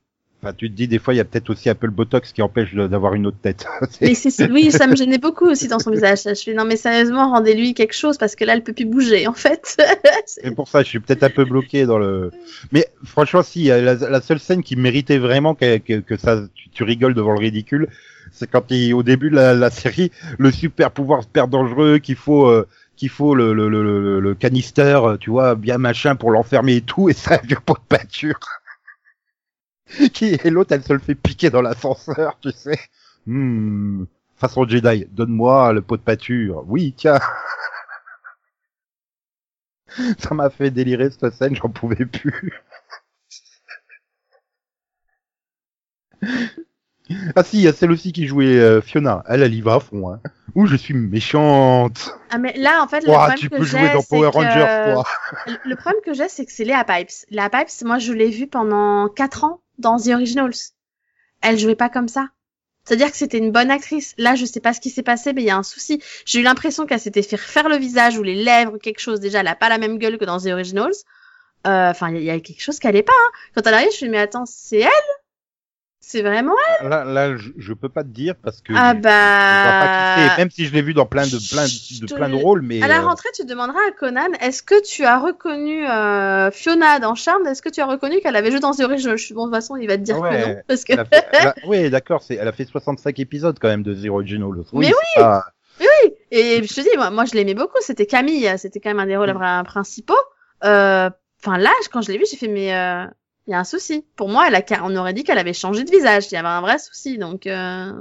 Enfin, tu te dis, des fois, il y a peut-être aussi un peu le botox qui empêche d'avoir une autre tête. Mais oui, ça me gênait beaucoup aussi dans son visage. Je fais non mais sérieusement, rendez-lui quelque chose parce que là, elle peut plus bouger en fait. C'est- pour ça, je suis peut-être un peu bloqué dans le. Mais franchement, si la, la seule scène qui méritait vraiment que, que, que ça, tu, tu rigoles devant le ridicule, c'est quand il, au début de la, la série, le super pouvoir super dangereux qu'il faut. euh, qu'il faut le, le, le, le, le canister, euh, tu vois, bien machin pour l'enfermer et tout, et ça a pot de peinture. Qui et l'autre, elle se le fait piquer dans l'ascenseur, tu sais. Hmm. Façon Jedi, donne-moi le pot de pâture. Oui, tiens. Ça m'a fait délirer cette scène, j'en pouvais plus. Ah si, il y a celle aussi qui jouait euh, Fiona. Elle, elle y va à fond. Hein. Ouh, je suis méchante. Ah mais là en fait le Ouah, problème tu que peux j'ai, jouer dans c'est Power que- Rangers, toi. Le le problème que j'ai, c'est que c'est Léa Pipes. Léa Pipes, moi, je l'ai vue pendant 4 ans dans The Originals. Elle jouait pas comme ça. C'est-à-dire que c'était une bonne actrice. Là, je sais pas ce qui s'est passé, mais il y a un souci. J'ai eu l'impression qu'elle s'était fait refaire le visage ou les lèvres quelque chose. Déjà, elle a pas la même gueule que dans The Originals. Euh, Enfin, il y, a quelque chose qui allait pas. Hein. Quand elle arrive, je me dis, mais attends, c'est elle? C'est vraiment elle? Là, là, je, je peux pas te dire parce que Ah je- je vois pas qui c'est, bah... même si je l'ai vu dans plein de plein de, te- plein de rôles, mais À la euh, rentrée, tu demanderas à Conan, est-ce que tu as reconnu euh, Fiona dans Charmed? Est-ce que tu as reconnu qu'elle avait joué dans The Original? Je suis bon, de toute façon, il va te dire Ah ouais. que non. Parce que... elle a fait- elle a- oui, d'accord, c'est, elle a fait 65 épisodes quand même de The Original. Mais oui, c'est pas- Et je te dis, moi, moi je l'aimais beaucoup. C'était Camille, c'était quand même un des rôles Mm. vra- principaux. Euh, Enfin, là, quand je l'ai vu, j'ai fait, mais euh, il y a un souci. Pour moi, elle a, on aurait dit qu'elle avait changé de visage. Il y avait un vrai souci. Donc, euh...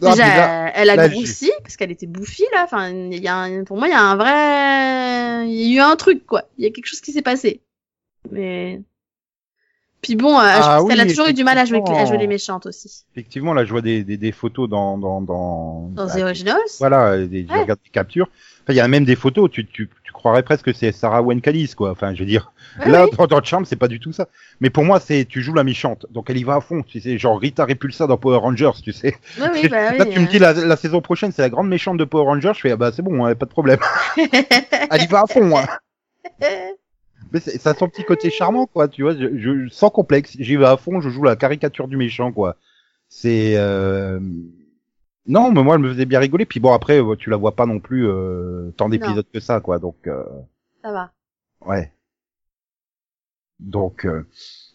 Non, déjà, là- elle a là, grossi parce qu'elle était bouffie là. Enfin, il y a un- pour moi, il y a un vrai, il y a eu un truc quoi. Il y a quelque chose qui s'est passé. Mais puis bon, euh, je Ah pense qu'elle a toujours eu du mal à jouer, à jouer les méchantes aussi. effectivement, là, je vois des, des, des photos dans dans dans, Dans bah, The Originals. Voilà, des, je regarde des captures. Enfin, il y a même des photos, tu, tu, tu croirais presque que c'est Sarah Wenkalis, quoi. Enfin, je veux dire, Ouais, là, oui. dans, dans Charm, c'est pas du tout ça. Mais pour moi, c'est, tu joues la méchante. Donc, elle y va à fond. Tu sais, genre Rita Repulsa dans Power Rangers, tu sais. Oui, oui, bah oui. là, tu me dis, la, la saison prochaine, c'est la grande méchante de Power Rangers. Je fais, ah bah, c'est bon, hein, pas de problème. elle y va à fond, hein. Mais ça a son petit côté charmant, quoi, tu vois, je, je- sans complexe, j'y vais à fond, je joue la caricature du méchant, quoi. C'est... Euh... Non, mais moi, elle me faisait bien rigoler, puis bon, après, euh, tu la vois pas non plus euh, tant d'épisodes que ça, quoi, donc, euh, Ça va. ouais. Donc, euh,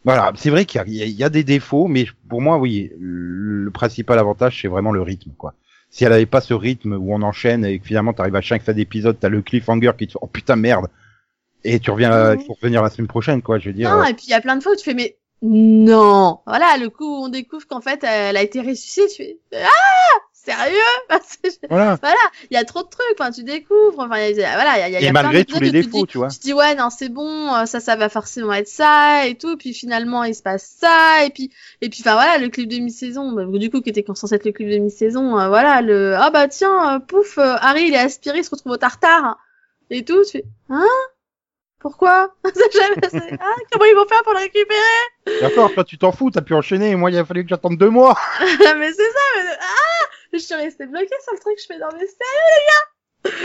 voilà, c'est vrai qu'il y y a- des défauts, mais pour moi, oui, le, principal avantage, c'est vraiment le rythme, quoi. Si elle avait pas ce rythme où on enchaîne et que finalement t'arrives à chaque fin d'épisode, t'as le cliffhanger qui te fait, oh putain, merde, et tu reviens, Mhm. il faut revenir la semaine prochaine, quoi, je veux dire. Non, euh, et puis il y a plein de fois où tu fais mais non. Voilà, le coup où on découvre qu'en fait elle a été ressuscitée, tu fais ah sérieux Voilà. Il y a trop de trucs. Enfin, tu découvres. Enfin, il y a- voilà, il y a, y a Et malgré tous les tu défauts, tu vois. Tu te dis ouais non c'est bon, euh, ça ça va forcément être ça et tout. Puis finalement il se passe ça et puis et puis enfin voilà le clip de mi-saison. bah, du coup qui était censé être le clip de mi-saison. euh, voilà le ah bah tiens euh, pouf euh, Harry il est aspiré, il se retrouve au tartare et tout. Tu fais hein? Pourquoi? Jamais- ah, Comment ils vont faire pour le récupérer? D'accord, toi tu t'en fous, t'as pu enchaîner, moi il a fallu que j'attende deux mois. Mais c'est ça, mais ah Je suis restée bloquée sur le truc, je fais dans mes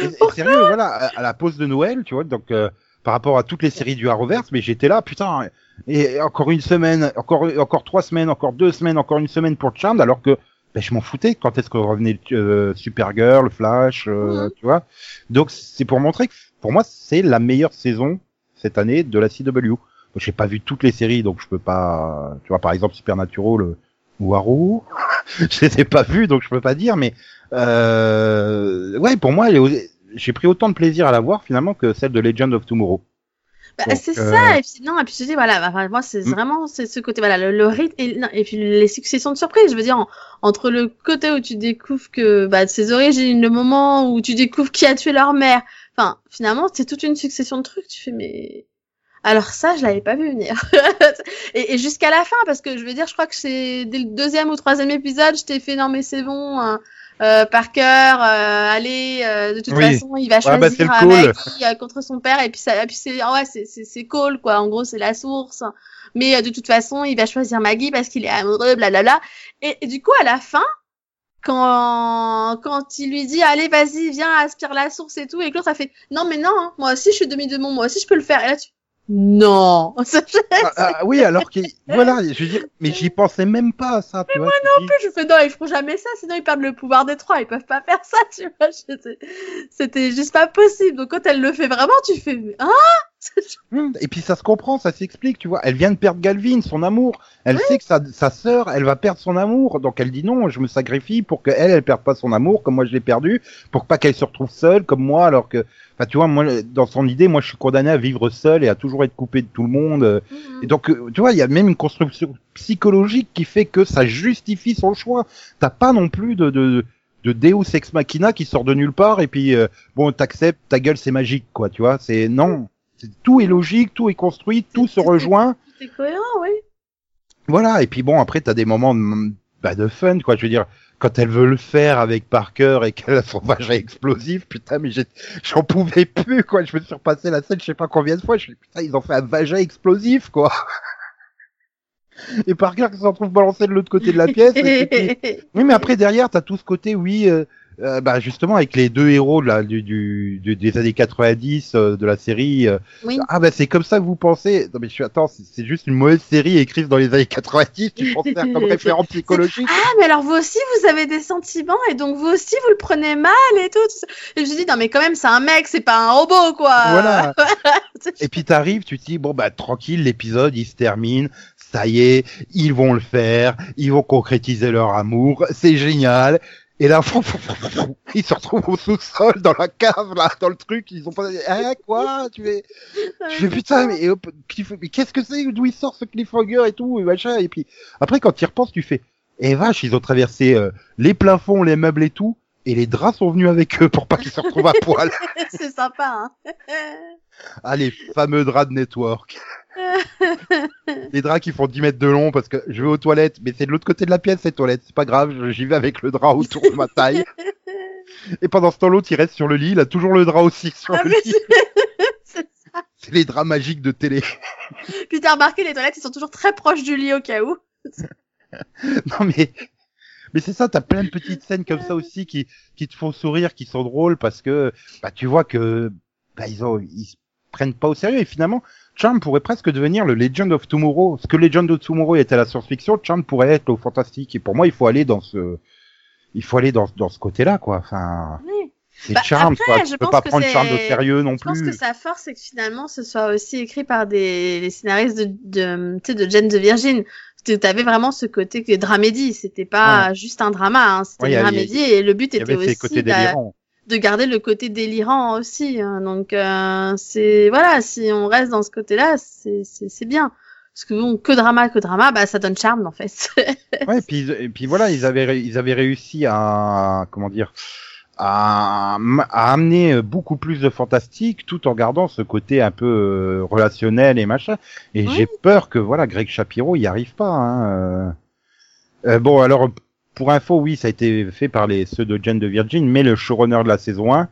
Et- et sérieux, voilà, à, à la pause de Noël, tu vois, donc euh, par rapport à toutes les séries du Arrowverse, mais j'étais là, putain, et encore une semaine, encore encore trois semaines, encore deux semaines, encore une semaine pour Charmed, alors que ben, je m'en foutais quand est-ce que revenait euh, Supergirl, Flash, euh, Mhm. tu vois. Donc c'est pour montrer que pour moi c'est la meilleure saison cette année de la CW. J'ai pas vu toutes les séries, donc je peux pas, tu vois, par exemple Supernatural euh, ou Arrow, je les ai pas vus, donc je peux pas dire, mais euh, ouais, pour moi, j'ai pris autant de plaisir à la voir finalement que celle de Legend of Tomorrow. Bah, c'est euh, ça, et puis non, et puis je dis voilà, moi c'est Mm. vraiment c'est ce côté voilà le, le rythme et, non, et puis les successions de surprises. Je veux dire en- entre le côté où tu découvres que bah ses origines, le moment où tu découvres qui a tué leur mère. Enfin, finalement c'est toute une succession de trucs. Tu fais mais alors ça je l'avais pas vu venir. et et jusqu'à la fin parce que je veux dire je crois que c'est dès le deuxième ou troisième épisode je t'ai fait non mais c'est bon. hein. Euh, Parker, euh, allez, euh, de toute Oui. façon, il va Ouais, bah, choisir euh, call. Maggie euh, contre son père et puis ça, et puis c'est, ah ouais, c'est, c'est, c'est cool quoi. En gros, c'est la source. Mais euh, de toute façon, il va choisir Maggie parce qu'il est amoureux, blablabla. Et, et du coup, à la fin, quand quand il lui dit allez, vas-y, viens, aspire la source et tout, et que l'autre a fait non mais non, hein, moi aussi je suis demi démon, moi aussi je peux le faire. Et là tu non. Ah, ah, oui, alors que voilà, je veux dire, mais j'y pensais même pas à ça, tu vois. tu dis- je fais non, ils feront jamais ça, sinon ils perdent le pouvoir des trois, ils peuvent pas faire ça, tu vois. C'était- juste pas possible. Donc quand elle le fait vraiment, tu fais hein? Et puis ça se comprend, ça s'explique, tu vois. Elle vient de perdre Galvin, son amour. Elle sait que sa, sa sœur, elle va perdre son amour. Donc elle dit non, je me sacrifie pour qu'elle, elle perde pas son amour comme moi je l'ai perdu, pour pas qu'elle se retrouve seule comme moi alors que, enfin tu vois, moi dans son idée, moi je suis condamné à vivre seul et à toujours être coupé de tout le monde. Mhm. Et donc, euh, tu vois, il y a même une construction psychologique qui fait que ça justifie son choix. T'as pas non plus de, de, de Deus ex machina qui sort de nulle part et puis, euh, bon, t'acceptes, ta gueule, c'est magique, quoi, tu vois. C'est, non. C'est- Tout est logique, tout est construit, tout se rejoint. Tout est cohérent, oui. Voilà. Et puis bon, après, t'as des moments de, bah, de fun, quoi. Je veux dire, quand elle veut le faire avec Parker et qu'elle a son vagin explosif, putain, mais j'en pouvais plus, quoi. Je me suis repassé la scène, je sais pas combien de fois. Je me putain, ils ont fait un vagin explosif, quoi. Et Parker qui se retrouve balancé de l'autre côté de la pièce. et puis- Oui, mais après derrière, t'as tout ce côté, oui, euh, euh, bah justement avec les deux héros là, du, du, du- des années 90 euh, de la série. euh, Oui. Ah bah c'est comme ça que vous pensez. Non mais je suis attends, c'est juste une mauvaise série écrite dans les années 90. Tu penses faire comme référent psychologique Ah, mais alors vous aussi, vous avez des sentiments et donc vous aussi, vous le prenez mal et tout. tout ça. Et je me dis, non, mais quand même, c'est un mec, c'est pas un robot, quoi. Voilà. Et puis t'arrives, tu te dis bon bah tranquille, l'épisode il se termine. Ça y est, ils vont le faire, ils vont concrétiser leur amour, c'est génial. Et là, ils se retrouvent au sous-sol, dans la cave, là, dans le truc, ils ont pas, hein, quoi, tu es, je fais putain, mais, mais qu'est-ce que c'est, d'où il sort ce cliffhanger et tout, et machin, et puis, après, quand tu y repenses, tu fais, eh vache, ils ont traversé euh, les plafonds, les meubles et tout, et les draps sont venus avec eux pour pas qu'ils se retrouvent à poil. c'est sympa, hein. Ah, les fameux draps de network. Les draps qui font 10 mètres de long parce que je vais aux toilettes, mais c'est de l'autre côté de la pièce, ces toilettes. C'est pas grave, j'y vais avec le drap autour de ma taille. Et pendant ce temps, l'autre, il reste sur le lit, il a toujours le drap aussi sur Ah, le lit. c'est- C'est les draps magiques de télé. Puis t'as remarqué, les toilettes, ils sont toujours très proches du lit au cas où. non mais, mais c'est ça, t'as plein de petites scènes comme ça aussi qui, qui te font sourire, qui sont drôles parce que, bah, tu vois que, bah, ils ont, ils se prennent pas au sérieux et finalement, Charm pourrait presque devenir le Legend of Tomorrow. Ce que Legend of Tomorrow était la science-fiction, Charm pourrait être au fantastique. Et pour moi, il faut aller dans ce, il faut aller dans, dans ce côté-là, quoi. Enfin, Oui. c'est Bah, Charm, après, quoi. je Tu peux pense pas que prendre Charm de c'est- sérieux non Je pense que plus. sa force, c'est que finalement, ce soit aussi écrit par des les scénaristes de, de, tu sais, de Jane de Virgin. Tu avais vraiment ce côté que dramédie. C'était pas juste un drama, hein. C'était Ouais, une dramédie et le but était aussi côtés d'a- délirants. De garder le côté délirant aussi. hein. Donc euh, c'est voilà, si on reste dans ce côté-là, c'est c'est c'est bien. Parce que bon, que drama, que drama, bah ça donne charme en fait. Ouais, et puis, et puis voilà, ils avaient, ils avaient réussi à, comment dire, à, à amener beaucoup plus de fantastique tout en gardant ce côté un peu euh, relationnel et machin. Et j'ai peur que voilà, Greg Shapiro y arrive pas. Hein. euh. Euh, bon, alors pour info, oui, ça a été fait par les ceux de Jane de Virgin, mais le showrunner de la saison 1,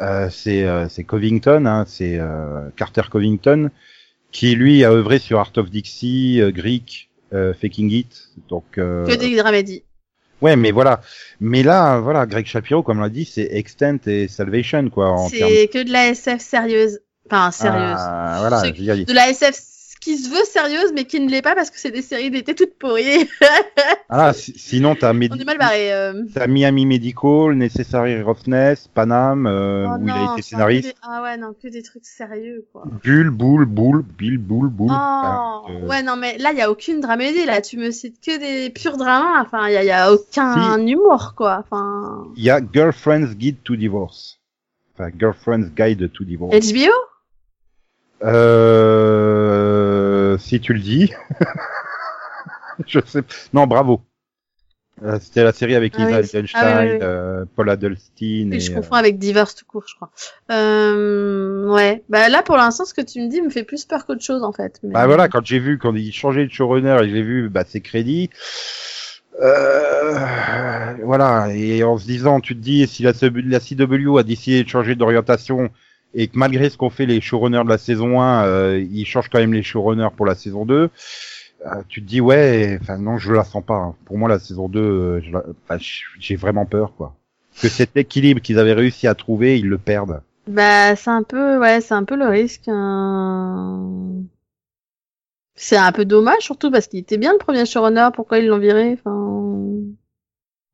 euh, c'est euh, Covington, hein, c'est euh, Carter Covington, qui lui a œuvré sur Art of Dixie, euh, Greek, euh, Faking It, donc. euh, que des dramédies. Ouais, mais voilà. Mais là, voilà, Greg Shapiro, comme on l'a dit, c'est Extent et Salvation, quoi, termes. C'est que de la SF sérieuse. Enfin sérieuse. Ah, voilà, dire, De la SF qui se veut sérieuse mais qui ne l'est pas parce que c'est des séries d'été toutes pourries. Ah, si- sinon, t'as On Medi- est mal barré. Euh... t'as Miami Medical, Necessary Roughness, Panam, euh, Oh où il a été scénariste. des- Ah ouais, non, que des trucs sérieux, quoi. Bull, Boule, Boule, Bill, Boule, Boule. Oh, Enfin, euh, ouais, non, mais là, il y a aucune dramédie, là. Tu me cites que des purs dramas. Enfin, il y a, y a aucun humour, quoi. Enfin, Il y a Girlfriend's Guide to Divorce. Enfin, Girlfriend's Guide to Divorce. HBO? Euh, si tu le dis. je sais. Non, bravo. Euh, C'était la série avec Ah Lisa oui, ah oui, oui, oui. euh, Paul Adelstein. Et, je euh, confonds avec Divers tout court, je crois. Euh, ouais. Bah, là, pour l'instant, ce que tu me dis me fait plus peur qu'autre chose, en fait. Mais- Bah voilà, quand j'ai vu, quand il changeait de showrunner et j'ai vu bah, ses crédits, euh, voilà, et en se disant, tu te dis, si la, la CW a décidé de changer d'orientation et que malgré ce qu'ont fait les showrunners de la saison 1, euh, ils changent quand même les showrunners pour la saison 2, euh, tu te dis, ouais, enfin non, je la sens pas. hein. Pour moi, la saison 2, euh, j'ai vraiment peur, quoi. Que cet équilibre qu'ils avaient réussi à trouver, ils le perdent. Bah, c'est un peu, ouais, c'est un peu le risque. hein. C'est un peu dommage, surtout parce qu'il était bien le premier showrunner. Pourquoi ils l'ont viré? Enfin,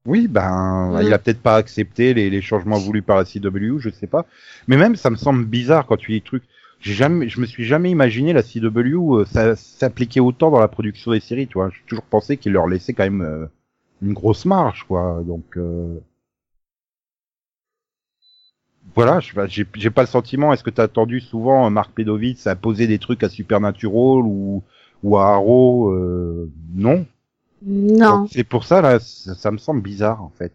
Oui, ben, Mm. il a peut-être pas accepté les, les changements voulus par la CW, je sais pas. Mais même, ça me semble bizarre quand tu dis trucs. j'ai jamais, je me suis jamais imaginé la CW ça s'appliquer autant dans la production des séries, tu vois. J'ai toujours pensé qu'il leur laissait quand même euh, une grosse marge, quoi. Donc euh... voilà, je j'ai j'ai pas le sentiment. Est-ce que t'as attendu souvent Marc Pedovitz à poser des trucs à Supernatural ou ou à Arrow euh... Non. Non. C'est pour ça là, ça, ça, me semble bizarre en fait.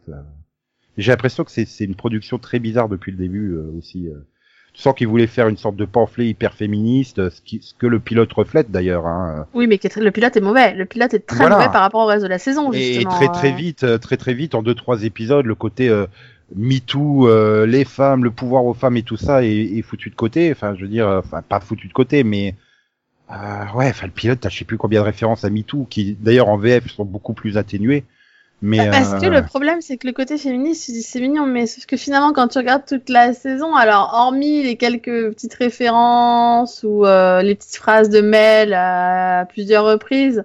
J'ai l'impression que c'est une production très bizarre depuis le début euh, aussi. Euh. Tu sens qu'ils voulaient faire une sorte de pamphlet hyper féministe, ce, qui, ce que le pilote reflète d'ailleurs. Hein. Oui, mais le pilote est mauvais. Le pilote est très Voilà. mauvais par rapport au reste de la saison. Justement. Et très très Euh, vite, euh, très très vite, en deux trois épisodes, le côté euh, MeToo, euh, les femmes, le pouvoir aux femmes et tout ça est, est foutu de côté. Enfin, je veux dire, euh, enfin pas foutu de côté, mais euh, ouais, enfin le pilote, t'as je sais plus combien de références à MeToo, qui d'ailleurs en VF sont beaucoup plus atténuées. Mais Bah, Parce que euh, le problème, c'est que le côté féministe, tu dis, c'est mignon, mais sauf que finalement, quand tu regardes toute la saison, alors hormis les quelques petites références ou euh, les petites phrases de Mel à plusieurs reprises,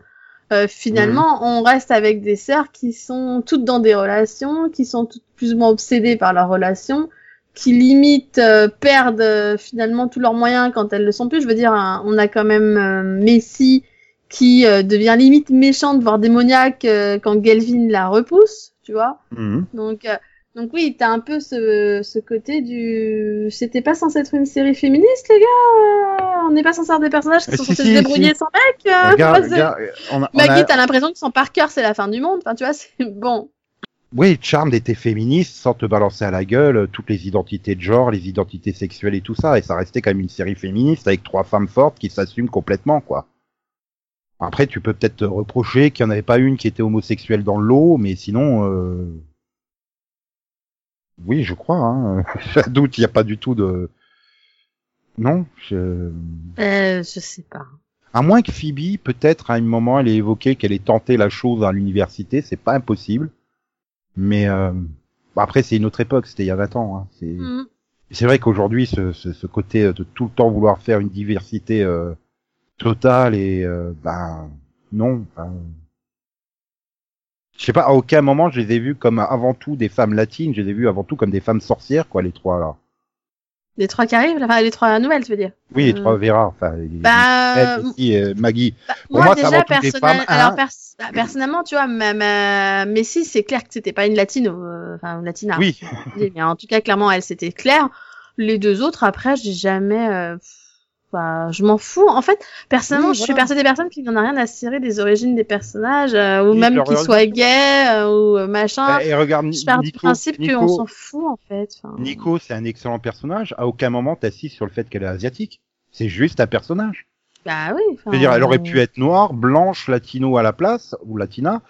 euh, finalement, on reste avec des sœurs qui sont toutes dans des relations, qui sont toutes plus ou moins obsédées par leurs relations, qui limite euh, perdent euh, finalement tous leurs moyens quand elles le sont plus. Je veux dire, hein, on a quand même euh, Messi qui devient limite méchante, voire démoniaque quand Gelvin la repousse, tu vois. mhm. Donc, donc oui, t'as un peu ce, ce côté du. C'était pas censé être une série féministe, les gars. On n'est pas censé avoir des personnages qui Mais sont si, censés si, se débrouiller si. sans mec. Regarde, on a- on Maggie, a- t'as l'impression que sans Parker, c'est la fin du monde. Enfin, tu vois, c'est bon. Oui, Charmed était féministe sans te balancer à la gueule euh, toutes les identités de genre, les identités sexuelles et tout ça, et ça restait quand même une série féministe avec trois femmes fortes qui s'assument complètement, quoi. Après, tu peux peut-être te reprocher qu'il n'y en avait pas une qui était homosexuelle dans le lot, mais sinon, euh... oui, je crois. Hein. Un doute, il n'y a pas du tout de. Non, je... Euh, je sais pas. à moins que Phoebe, peut-être à un moment, elle ait évoqué qu'elle ait tenté la chose à l'université, c'est pas impossible. Mais euh, bon, après, c'est une autre époque, c'était il y a 20 ans. Hein. C'est Mhm. c'est vrai qu'aujourd'hui, ce, ce, ce côté euh, de tout le temps vouloir faire une diversité euh, totale et euh, ben non. ben, je sais pas, à aucun moment je les ai vus comme avant tout des femmes latines, je les ai vus avant tout comme des femmes sorcières, quoi, les trois là. Les trois qui arrivent, enfin, les trois nouvelles, tu veux dire. Oui, les Euh, trois Vera, enfin, Bah, aussi, euh, Maggie. Bah, Pour moi, déjà, personnel... alors hein. pers- bah, personnellement, tu vois, ma, ma... Messi, c'est clair que c'était pas une latine, euh, enfin, une latina. Oui, mais en tout cas, clairement, elle, c'était clair. Les deux autres, après, j'ai jamais, euh, enfin, je m'en fous. En fait, personnellement, Oui, je suis persuadée des personnes qui n'en a rien à cirer des origines des personnages, euh, ou Oui, même qu'ils soient gays, euh, ou euh, machin. et regarde je pars du Nico, principe qu'on Nico, s'en fout, en fait. Enfin, Nico, c'est un excellent personnage. À aucun moment t'assises sur le fait qu'elle est asiatique. C'est juste un personnage. Bah oui. Je veux dire, elle aurait euh, pu être noire, blanche, latino à la place, ou latina.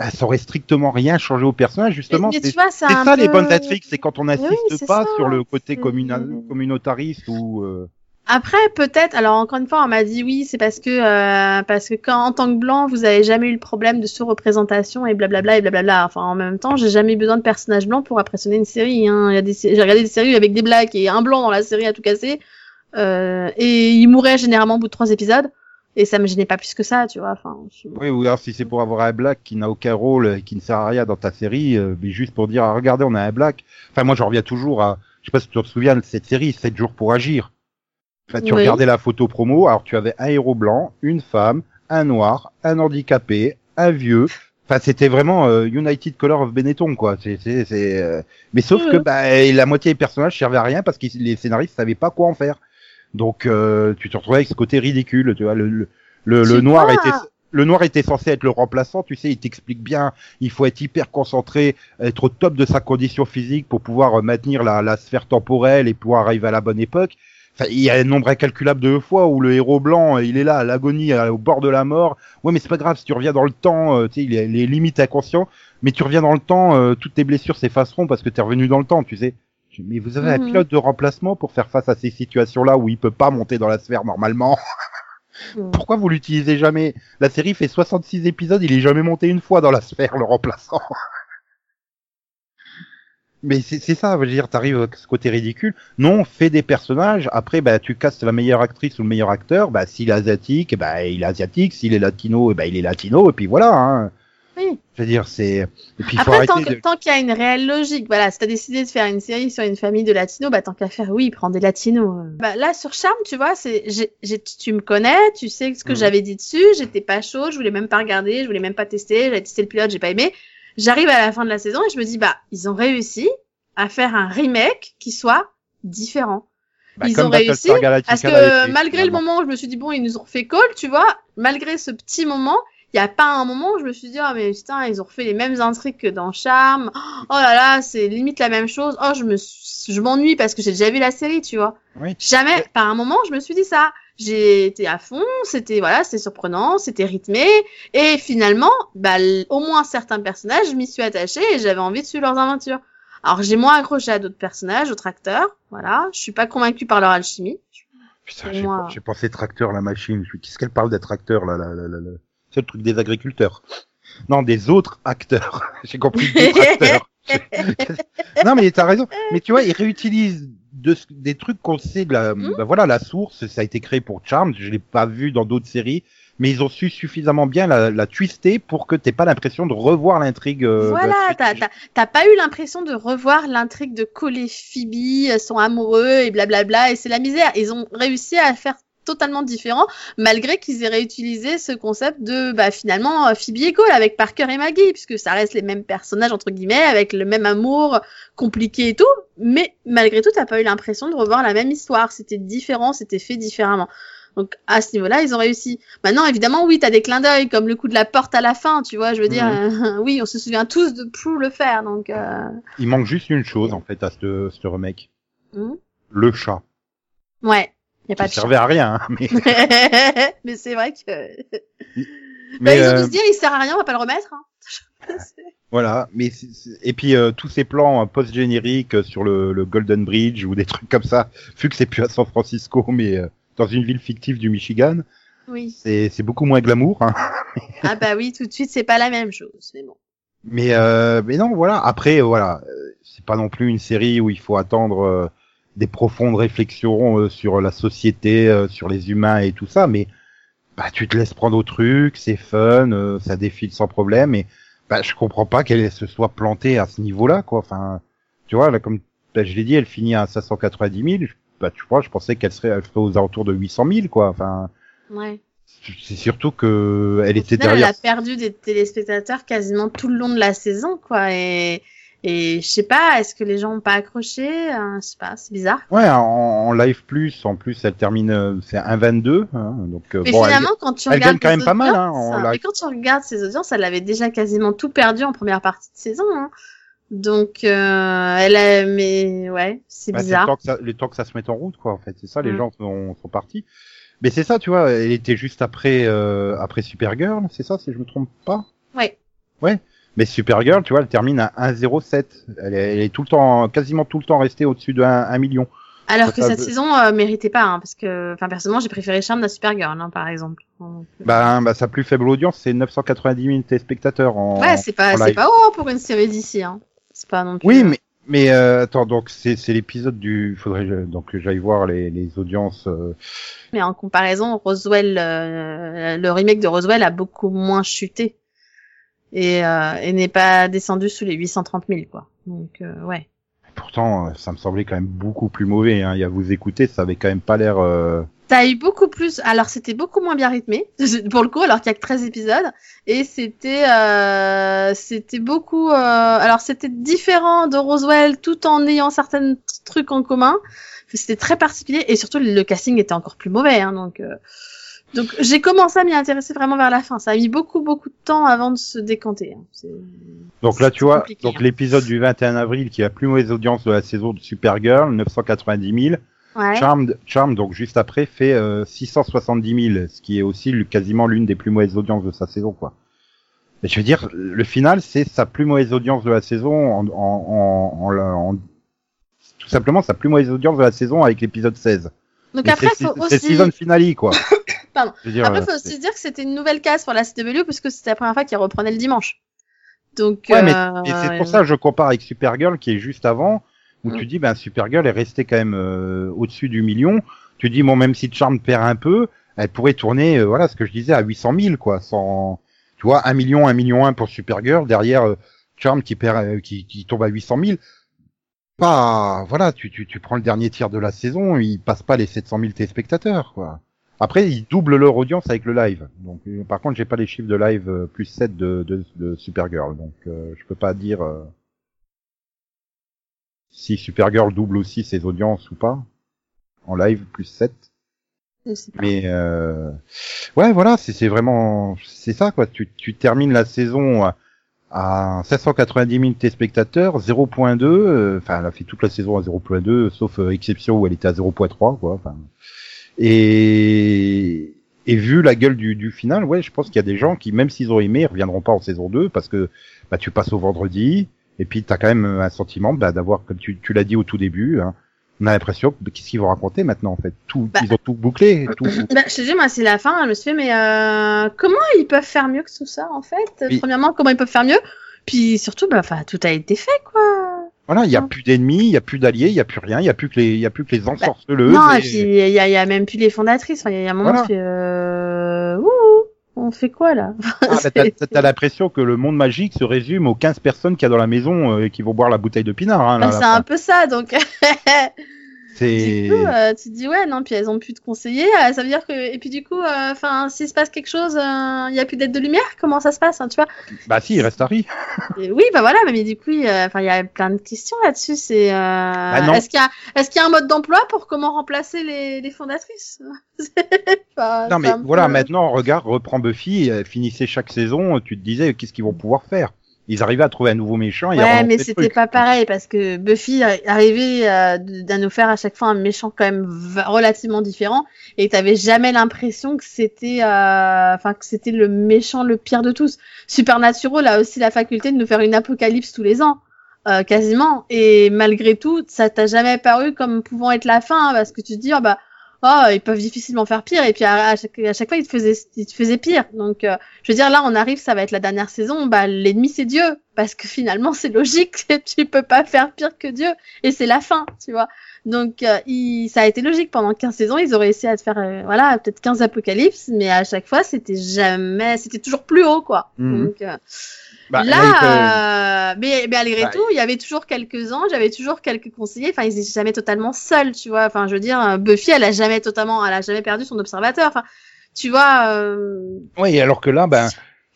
Euh, Ça aurait strictement rien changé au personnage, justement. mais, mais C'est tu vois, c'est c'est un ça les peu- bonnes Netflix, c'est quand on n'insiste pas ça. sur le côté communal, communautariste ou. euh, Après, peut-être. Alors encore une fois, on m'a dit oui, c'est parce que euh, parce que quand en tant que blanc, vous avez jamais eu le problème de sous-représentation et blablabla et blablabla. Enfin, en même temps, j'ai jamais eu besoin de personnages blancs pour impressionner une série. Hein. J'ai regardé des séries avec des blacks et un blanc dans la série à tout casser. Euh, et il mourait généralement au bout de trois épisodes. Et ça me gênait pas plus que ça, tu vois. Enfin, je- Oui, ou alors si c'est pour avoir un black qui n'a aucun rôle, et qui ne sert à rien dans ta série, euh, mais juste pour dire, ah, regardez, on a un black. Enfin, moi, j'en reviens toujours à, je sais pas si tu te souviens de cette série, 7 jours pour agir. Enfin, tu Oui. regardais la photo promo, alors tu avais un héros blanc, une femme, un noir, un handicapé, un vieux. Enfin, c'était vraiment euh, United Color of Benetton, quoi. C'est, c'est, c'est, euh, Mais sauf que bah, la moitié des personnages servaient à rien parce que les scénaristes savaient pas quoi en faire. Donc, euh, tu te retrouvais avec ce côté ridicule, tu vois. Le, le, le, noir était le noir était censé être le remplaçant, tu sais, il t'explique bien, il faut être hyper concentré, être au top de sa condition physique pour pouvoir euh, maintenir la, la sphère temporelle et pouvoir arriver à la bonne époque. Il y a un nombre incalculable de fois où le héros blanc, euh, il est là à l'agonie, au bord de la mort. Ouais, mais c'est pas grave, si tu reviens dans le temps, euh, tu sais, il est, il est limite inconscient, mais tu reviens dans le temps, euh, toutes tes blessures s'effaceront parce que t'es revenu dans le temps, tu sais. Mais vous avez un Mhm. pilote de remplacement pour faire face à ces situations-là où il peut pas monter dans la sphère normalement. Mm. Pourquoi vous l'utilisez jamais? La série fait 66 épisodes, il est jamais monté une fois dans la sphère, le remplaçant. Mais c'est ça, je veux dire, t'arrives à ce côté ridicule. Non, fais des personnages. Après, bah, tu castes la meilleure actrice ou le meilleur acteur. Bah, s'il est asiatique, bah, il est asiatique. S'il est latino, bah, il est latino. Et puis voilà. Hein. Oui. Je veux dire, c'est. Et puis il faut Après, tant de. qu'il y a une réelle logique, voilà, si t'as décidé de faire une série sur une famille de latinos, bah tant qu'à faire, oui, prends des latinos. euh. Bah là, sur Charme, tu vois, c'est, tu me connais, tu sais ce que Mhm. j'avais dit dessus, j'étais pas chaud, je voulais même pas regarder, je voulais même pas tester, j'avais testé le pilote, j'ai pas aimé. J'arrive à la fin de la saison et je me dis, bah, ils ont réussi à faire un remake qui soit différent. Bah, ils ont réussi, Parce que fait, malgré le moment où je me suis dit, bon, ils nous ont refait call, tu vois, malgré ce petit moment, il y a pas un moment où je me suis dit, ah, mais putain, ils ont refait les mêmes intrigues que dans Charme. Oh là là, c'est limite la même chose. Oh, je me, je m'ennuie parce que j'ai déjà vu la série, tu vois. Oui. Jamais, par un moment, je me suis dit ça. J'ai été à fond, c'était, voilà, c'était surprenant, c'était rythmé. Et finalement, bah, au moins certains personnages, je m'y suis attachée et j'avais envie de suivre leurs aventures. Alors, j'ai moins accroché à d'autres personnages, d'autres acteurs, voilà. Je suis pas convaincue par leur alchimie. Putain, j'ai moi. pensé tracteur, la machine. Je- Qu'est-ce qu'elle parle des tracteurs, là, là, là, là, là? C'est le truc des agriculteurs. Non, des autres acteurs. j'ai compris des tracteurs. non, mais t'as raison. Mais tu vois, ils réutilisent de, des trucs qu'on sait de la, Hmm. bah voilà, la source, ça a été créé pour Charmed. Je l'ai pas vu dans d'autres séries. Mais ils ont su suffisamment bien la, la twister pour que t'aies pas l'impression de revoir l'intrigue. euh, Voilà, suite. t'as, t'as, t'as pas eu l'impression de revoir l'intrigue de Cole et Phoebe, sont amoureux et blablabla, et c'est la misère. Ils ont réussi à faire totalement différent, malgré qu'ils aient réutilisé ce concept de, bah, finalement, euh, Phoebe et Cole avec Parker et Maggie, puisque ça reste les mêmes personnages, entre guillemets, avec le même amour compliqué et tout, mais malgré tout, t'as pas eu l'impression de revoir la même histoire. C'était différent, c'était fait différemment. Donc à ce niveau-là, ils ont réussi. Maintenant, évidemment, oui, t'as des clins d'œil comme le coup de la porte à la fin, tu vois. Je veux dire, euh, oui, on se souvient tous de Prue le faire, donc. Euh... Il manque juste une chose, en fait, à ce, ce remake. hmm. Le chat. Ouais, y a pas Ça de servait à rien, hein, mais, mais c'est vrai que. Bah, mais, ils ont euh, dû se dire, il sert à rien, on va pas le remettre. Hein. Voilà, mais c'est- et puis euh, tous ces plans euh, post-génériques euh, sur le, le Golden Bridge ou des trucs comme ça, vu que c'est plus à San Francisco, mais euh, dans une ville fictive du Michigan, oui. c'est beaucoup moins glamour. Hein. Ah bah oui, tout de suite, c'est pas la même chose, mais bon. Mais euh, mais non, voilà. Après, voilà, c'est pas non plus une série où il faut attendre euh, des profondes réflexions euh, sur la société, euh, sur les humains et tout ça, mais bah tu te laisses prendre au truc, c'est fun, euh, ça défile sans problème et bah je comprends pas qu'elle se soit plantée à ce niveau-là quoi. Enfin, tu vois là comme bah, je l'ai dit, elle finit à 590 000. Bah tu vois, je pensais qu'elle serait, elle ferait aux alentours de 800 000 quoi. Enfin, Ouais. c'est surtout que elle était derrière. Elle a perdu des téléspectateurs quasiment tout le long de la saison, quoi. Et, et je sais pas, est-ce que les gens ont pas accroché euh, Je sais pas, c'est bizarre. Ouais, en, en live plus, en plus, elle termine, euh, c'est 1,22. Hein, donc euh, Mais bon, elle- finalement, quand tu elle regardes gagne quand même pas mal, hein, en mais quand tu regardes ses audiences, elle avait déjà quasiment tout perdu en première partie de saison. Hein. Donc, euh, elle a, mais ouais, c'est bah, c'est le bizarre. temps que ça, le temps que ça se mette en route, quoi. En fait, c'est ça. Les Mm. gens sont, sont partis. Mais c'est ça, tu vois. Elle était juste après, euh, après Supergirl, c'est ça, si je me trompe pas? Ouais. Mais Supergirl, tu vois, elle termine à 1,07. Elle est, elle est tout le temps, quasiment tout le temps restée au-dessus de 1, 1 million. Alors Ça, que ça cette veut- saison euh, méritait pas, hein, parce que, enfin, personnellement, j'ai préféré Charme à Supergirl, hein, par exemple. Euh, Bah, bah, sa plus faible audience, c'est 990 000 téléspectateurs en. ouais, c'est pas, c'est pas haut pour une série d'ici. Hein. C'est pas non plus. Oui, mais mais euh, attends, donc c'est c'est l'épisode du. Faudrait je- donc que j'aille voir les les audiences. euh, Mais en comparaison, Roswell, euh, le remake de Roswell a beaucoup moins chuté et, euh, et n'est pas descendu sous les 830 000 quoi. Donc euh, ouais. Pourtant, euh, ça me semblait quand même beaucoup plus mauvais. Hein. Il y a vous écouter, ça avait quand même pas l'air. euh, T'as eu beaucoup plus. Alors c'était beaucoup moins bien rythmé pour le coup, alors qu'il y a que 13 épisodes et c'était euh, c'était beaucoup. euh, alors c'était différent de Roswell tout en ayant certains trucs en commun. C'était très particulier et surtout le casting était encore plus mauvais. Hein, donc euh, donc j'ai commencé à m'y intéresser vraiment vers la fin. Ça a mis beaucoup beaucoup de temps avant de se décanter. hein. Donc là, tu vois, donc hein. l'épisode du 21 avril qui a la plus mauvaise audience de la saison de Supergirl, 990 000. Ouais. Charmed, Charmed, donc juste après, fait euh, 670 000, ce qui est aussi quasiment l'une des plus mauvaises audiences de sa saison, quoi. Mais je veux dire, le final, c'est sa plus mauvaise audience de la saison en, en, en, en, tout simplement sa plus mauvaise audience de la saison avec l'épisode 16. Donc Mais après c'est aussi season finale, quoi. Pardon. Dire, après euh, faut aussi dire que c'était une nouvelle case pour la CW puisque c'était la première fois qu'ils reprenaient le dimanche. Donc Ouais, mais, euh, c'est pour ça que je compare avec Supergirl qui est juste avant, où Mm. tu dis, ben Supergirl est restée quand même euh, au-dessus du million. Tu dis, bon, même si Charm perd un peu, elle pourrait tourner, euh, voilà, ce que je disais, à 800 000, quoi, sans... Tu vois, un million, un million un pour Supergirl, derrière euh, Charm qui perd, euh, qui, qui tombe à 800 000. Pas, voilà, tu, tu, tu prends le dernier tiers de la saison, il passe pas les 700 000 téléspectateurs, quoi. Après, ils doublent leur audience avec le live. Donc, euh, par contre, j'ai pas les chiffres de live euh, plus 7 de, de, de Supergirl, donc euh, je peux pas dire euh, si Supergirl double aussi ses audiences ou pas en live plus 7. Je sais pas. Mais euh, ouais, voilà, c'est vraiment c'est ça quoi. Tu, tu termines la saison à, à 790 000 téléspectateurs, 0.2. euh, Enfin, elle a fait toute la saison à 0.2, sauf exception où elle était à 0.3 quoi. Enfin, et et vu la gueule du, du final, ouais, je pense qu'il y a des gens qui, même s'ils ont aimé, ils reviendront pas en saison 2 parce que bah, tu passes au vendredi et puis t'as quand même un sentiment bah, d'avoir, comme tu, tu l'as dit au tout début, hein, on a l'impression que qu'est-ce qu'ils vont raconter maintenant en fait? Tout, Bah. Ils ont tout bouclé, tout. Bah, je te dis, moi, c'est la fin. Je me suis fait, mais euh, comment ils peuvent faire mieux que tout ça, en fait? Oui. Premièrement, comment ils peuvent faire mieux? Puis surtout, bah, enfin, tout a été fait, quoi. Voilà, il y a Non. plus d'ennemis, il y a plus d'alliés, il y a plus rien, il y a plus que les, il y a plus que les ensorceleuses. non, et- puis il y y a même plus les fondatrices. Il y a un moment, Voilà. tu fais, euh... ouh, on fait quoi là? Ah, bah, t'as, l'impression que le monde magique se résume aux 15 personnes qu'il y a dans la maison euh, et qui vont boire la bouteille de pinard. Hein, Bah, C'est un peu ça, donc. Du coup, euh, tu te dis ouais, non, puis elles ont plus de conseillers. euh, ça veut dire que et puis du coup, euh, enfin, s'il se passe quelque chose, euh, il y a plus d'aide de lumière? Comment ça se passe, hein, tu vois? Bah si, il reste Harry. Et Oui, bah voilà, mais du coup, il y a- enfin, il y a plein de questions là-dessus. C'est euh, Bah est-ce qu'il y a est-ce qu'il y a un mode d'emploi pour comment remplacer les, les fondatrices? Non mais voilà, maintenant regarde, reprends Buffy, euh, finissez chaque saison, tu te disais qu'est-ce qu'ils vont pouvoir faire? Ils arrivaient à trouver un nouveau méchant. et à mais c'était pas pareil parce que Buffy arrivait de- à nous faire à chaque fois un méchant quand même relativement différent et t'avais jamais l'impression que c'était, euh, enfin que c'était le méchant le pire de tous. Supernatural a aussi la faculté de nous faire une apocalypse tous les ans, euh, quasiment. Et malgré tout, ça t'a jamais paru comme pouvant être la fin hein, parce que tu te dis, oh, bah, oh, ils peuvent difficilement faire pire. Et puis à, à chaque, à chaque fois, ils te faisaient, ils te faisaient pire. Donc, euh, je veux dire, là, on arrive, ça va être la dernière saison. Bah, l'ennemi, c'est Dieu. Parce que finalement, c'est logique. tu peux pas faire pire que Dieu. Et c'est la fin, tu vois. Donc, euh, il, ça a été logique. Pendant 15 saisons, ils auraient essayé de faire, euh, voilà, peut-être 15 apocalypses. Mais à chaque fois, c'était jamais, c'était toujours plus haut, quoi. Mhm. Donc, euh, Bah, là, peut- euh, mais, mais malgré Bah, tout, il y avait toujours quelques ans, j'avais toujours quelques conseillers. Enfin, ils étaient jamais totalement seuls, tu vois. Enfin, je veux dire, euh, Buffy, elle a jamais totalement, elle a jamais perdu son observateur. Enfin, tu vois. Euh... Oui, alors que là, ben,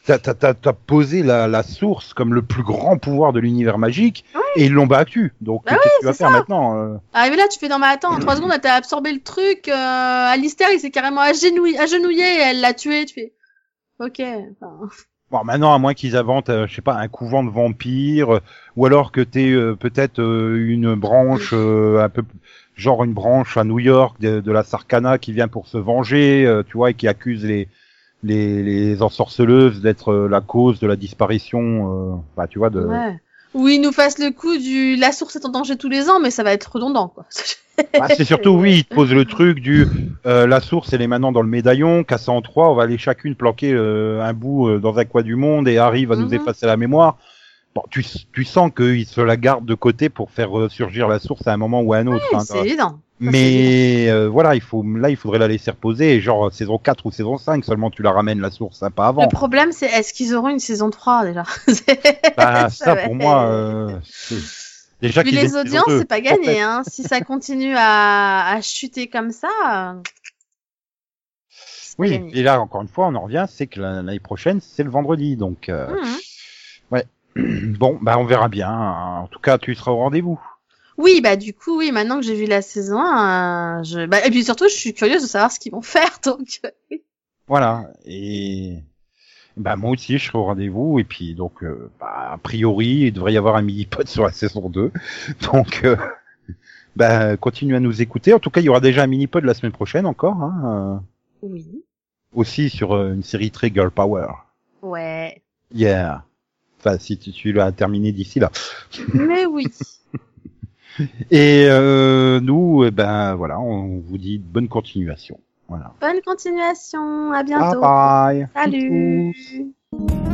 t'as, t'as, t'as, t'as posé la, la source comme le plus grand pouvoir de l'univers magique et ils l'ont battu. Donc Bah qu'est-ce que tu vas faire maintenant euh Arrivé là, tu fais non mais attends, en trois secondes, elle t'a absorbé le truc. Euh, Alistair, il s'est carrément agenouillé, agenouillé et elle l'a tué. Tu fais. Ok. Enfin, Bon, maintenant, à moins qu'ils inventent, euh, je sais pas, un couvent de vampires, euh, ou alors que t'aies euh, peut-être euh, une branche, un peu genre une branche à New York de, la Sarkana qui vient pour se venger, tu vois, et qui accuse les les, les ensorceleuses d'être la cause de la disparition, bah, tu vois, de. Ou ils nous fassent le coup du la source est en danger tous les ans, mais ça va être redondant quoi. Bah, c'est surtout oui, ils te posent le truc du euh, la source elle est maintenant dans le médaillon, cassé en trois, on va aller chacune planquer euh, un bout euh, dans un coin du monde et Harry va nous Mhm. effacer la mémoire. Bon, tu, tu sens qu'ils se la gardent de côté pour faire euh, surgir la source à un moment ou à un autre. hein, c'est évident. Mais euh, voilà, il faut là il faudrait la laisser reposer, genre saison 4 ou saison 5 seulement tu la ramènes la source, hein, pas avant. Le problème, c'est est-ce qu'ils auront une saison 3 déjà? Bah, ça pour moi euh, c'est- déjà Vu les audiences, c'est pas gagné. Hein. Si ça continue à, à chuter comme ça, euh, Oui, gagné. et là encore une fois, on en revient, c'est que la- l'année prochaine, c'est le vendredi, donc euh, Mhm. bon, bah on verra bien. hein. En tout cas, tu seras au rendez-vous. Oui, bah du coup, oui, maintenant que j'ai vu la saison 1, euh, je... bah, et puis surtout, je suis curieuse de savoir ce qu'ils vont faire. Donc, oui. Voilà. Et bah moi aussi, je serai au rendez-vous. Et puis donc, euh, bah, a priori, il devrait y avoir un mini-pod sur la saison 2. Donc, euh, bah continue à nous écouter. En tout cas, il y aura déjà un mini-pod la semaine prochaine encore. Hein, euh, oui, aussi sur euh, une série très girl power. ouais, Yeah. Enfin, si tu, tu l'as terminé d'ici là. mais oui. Et euh, nous, eh ben voilà, on vous dit bonne continuation. Voilà. Bonne continuation, à bientôt. Bye bye. Salut. Coucou.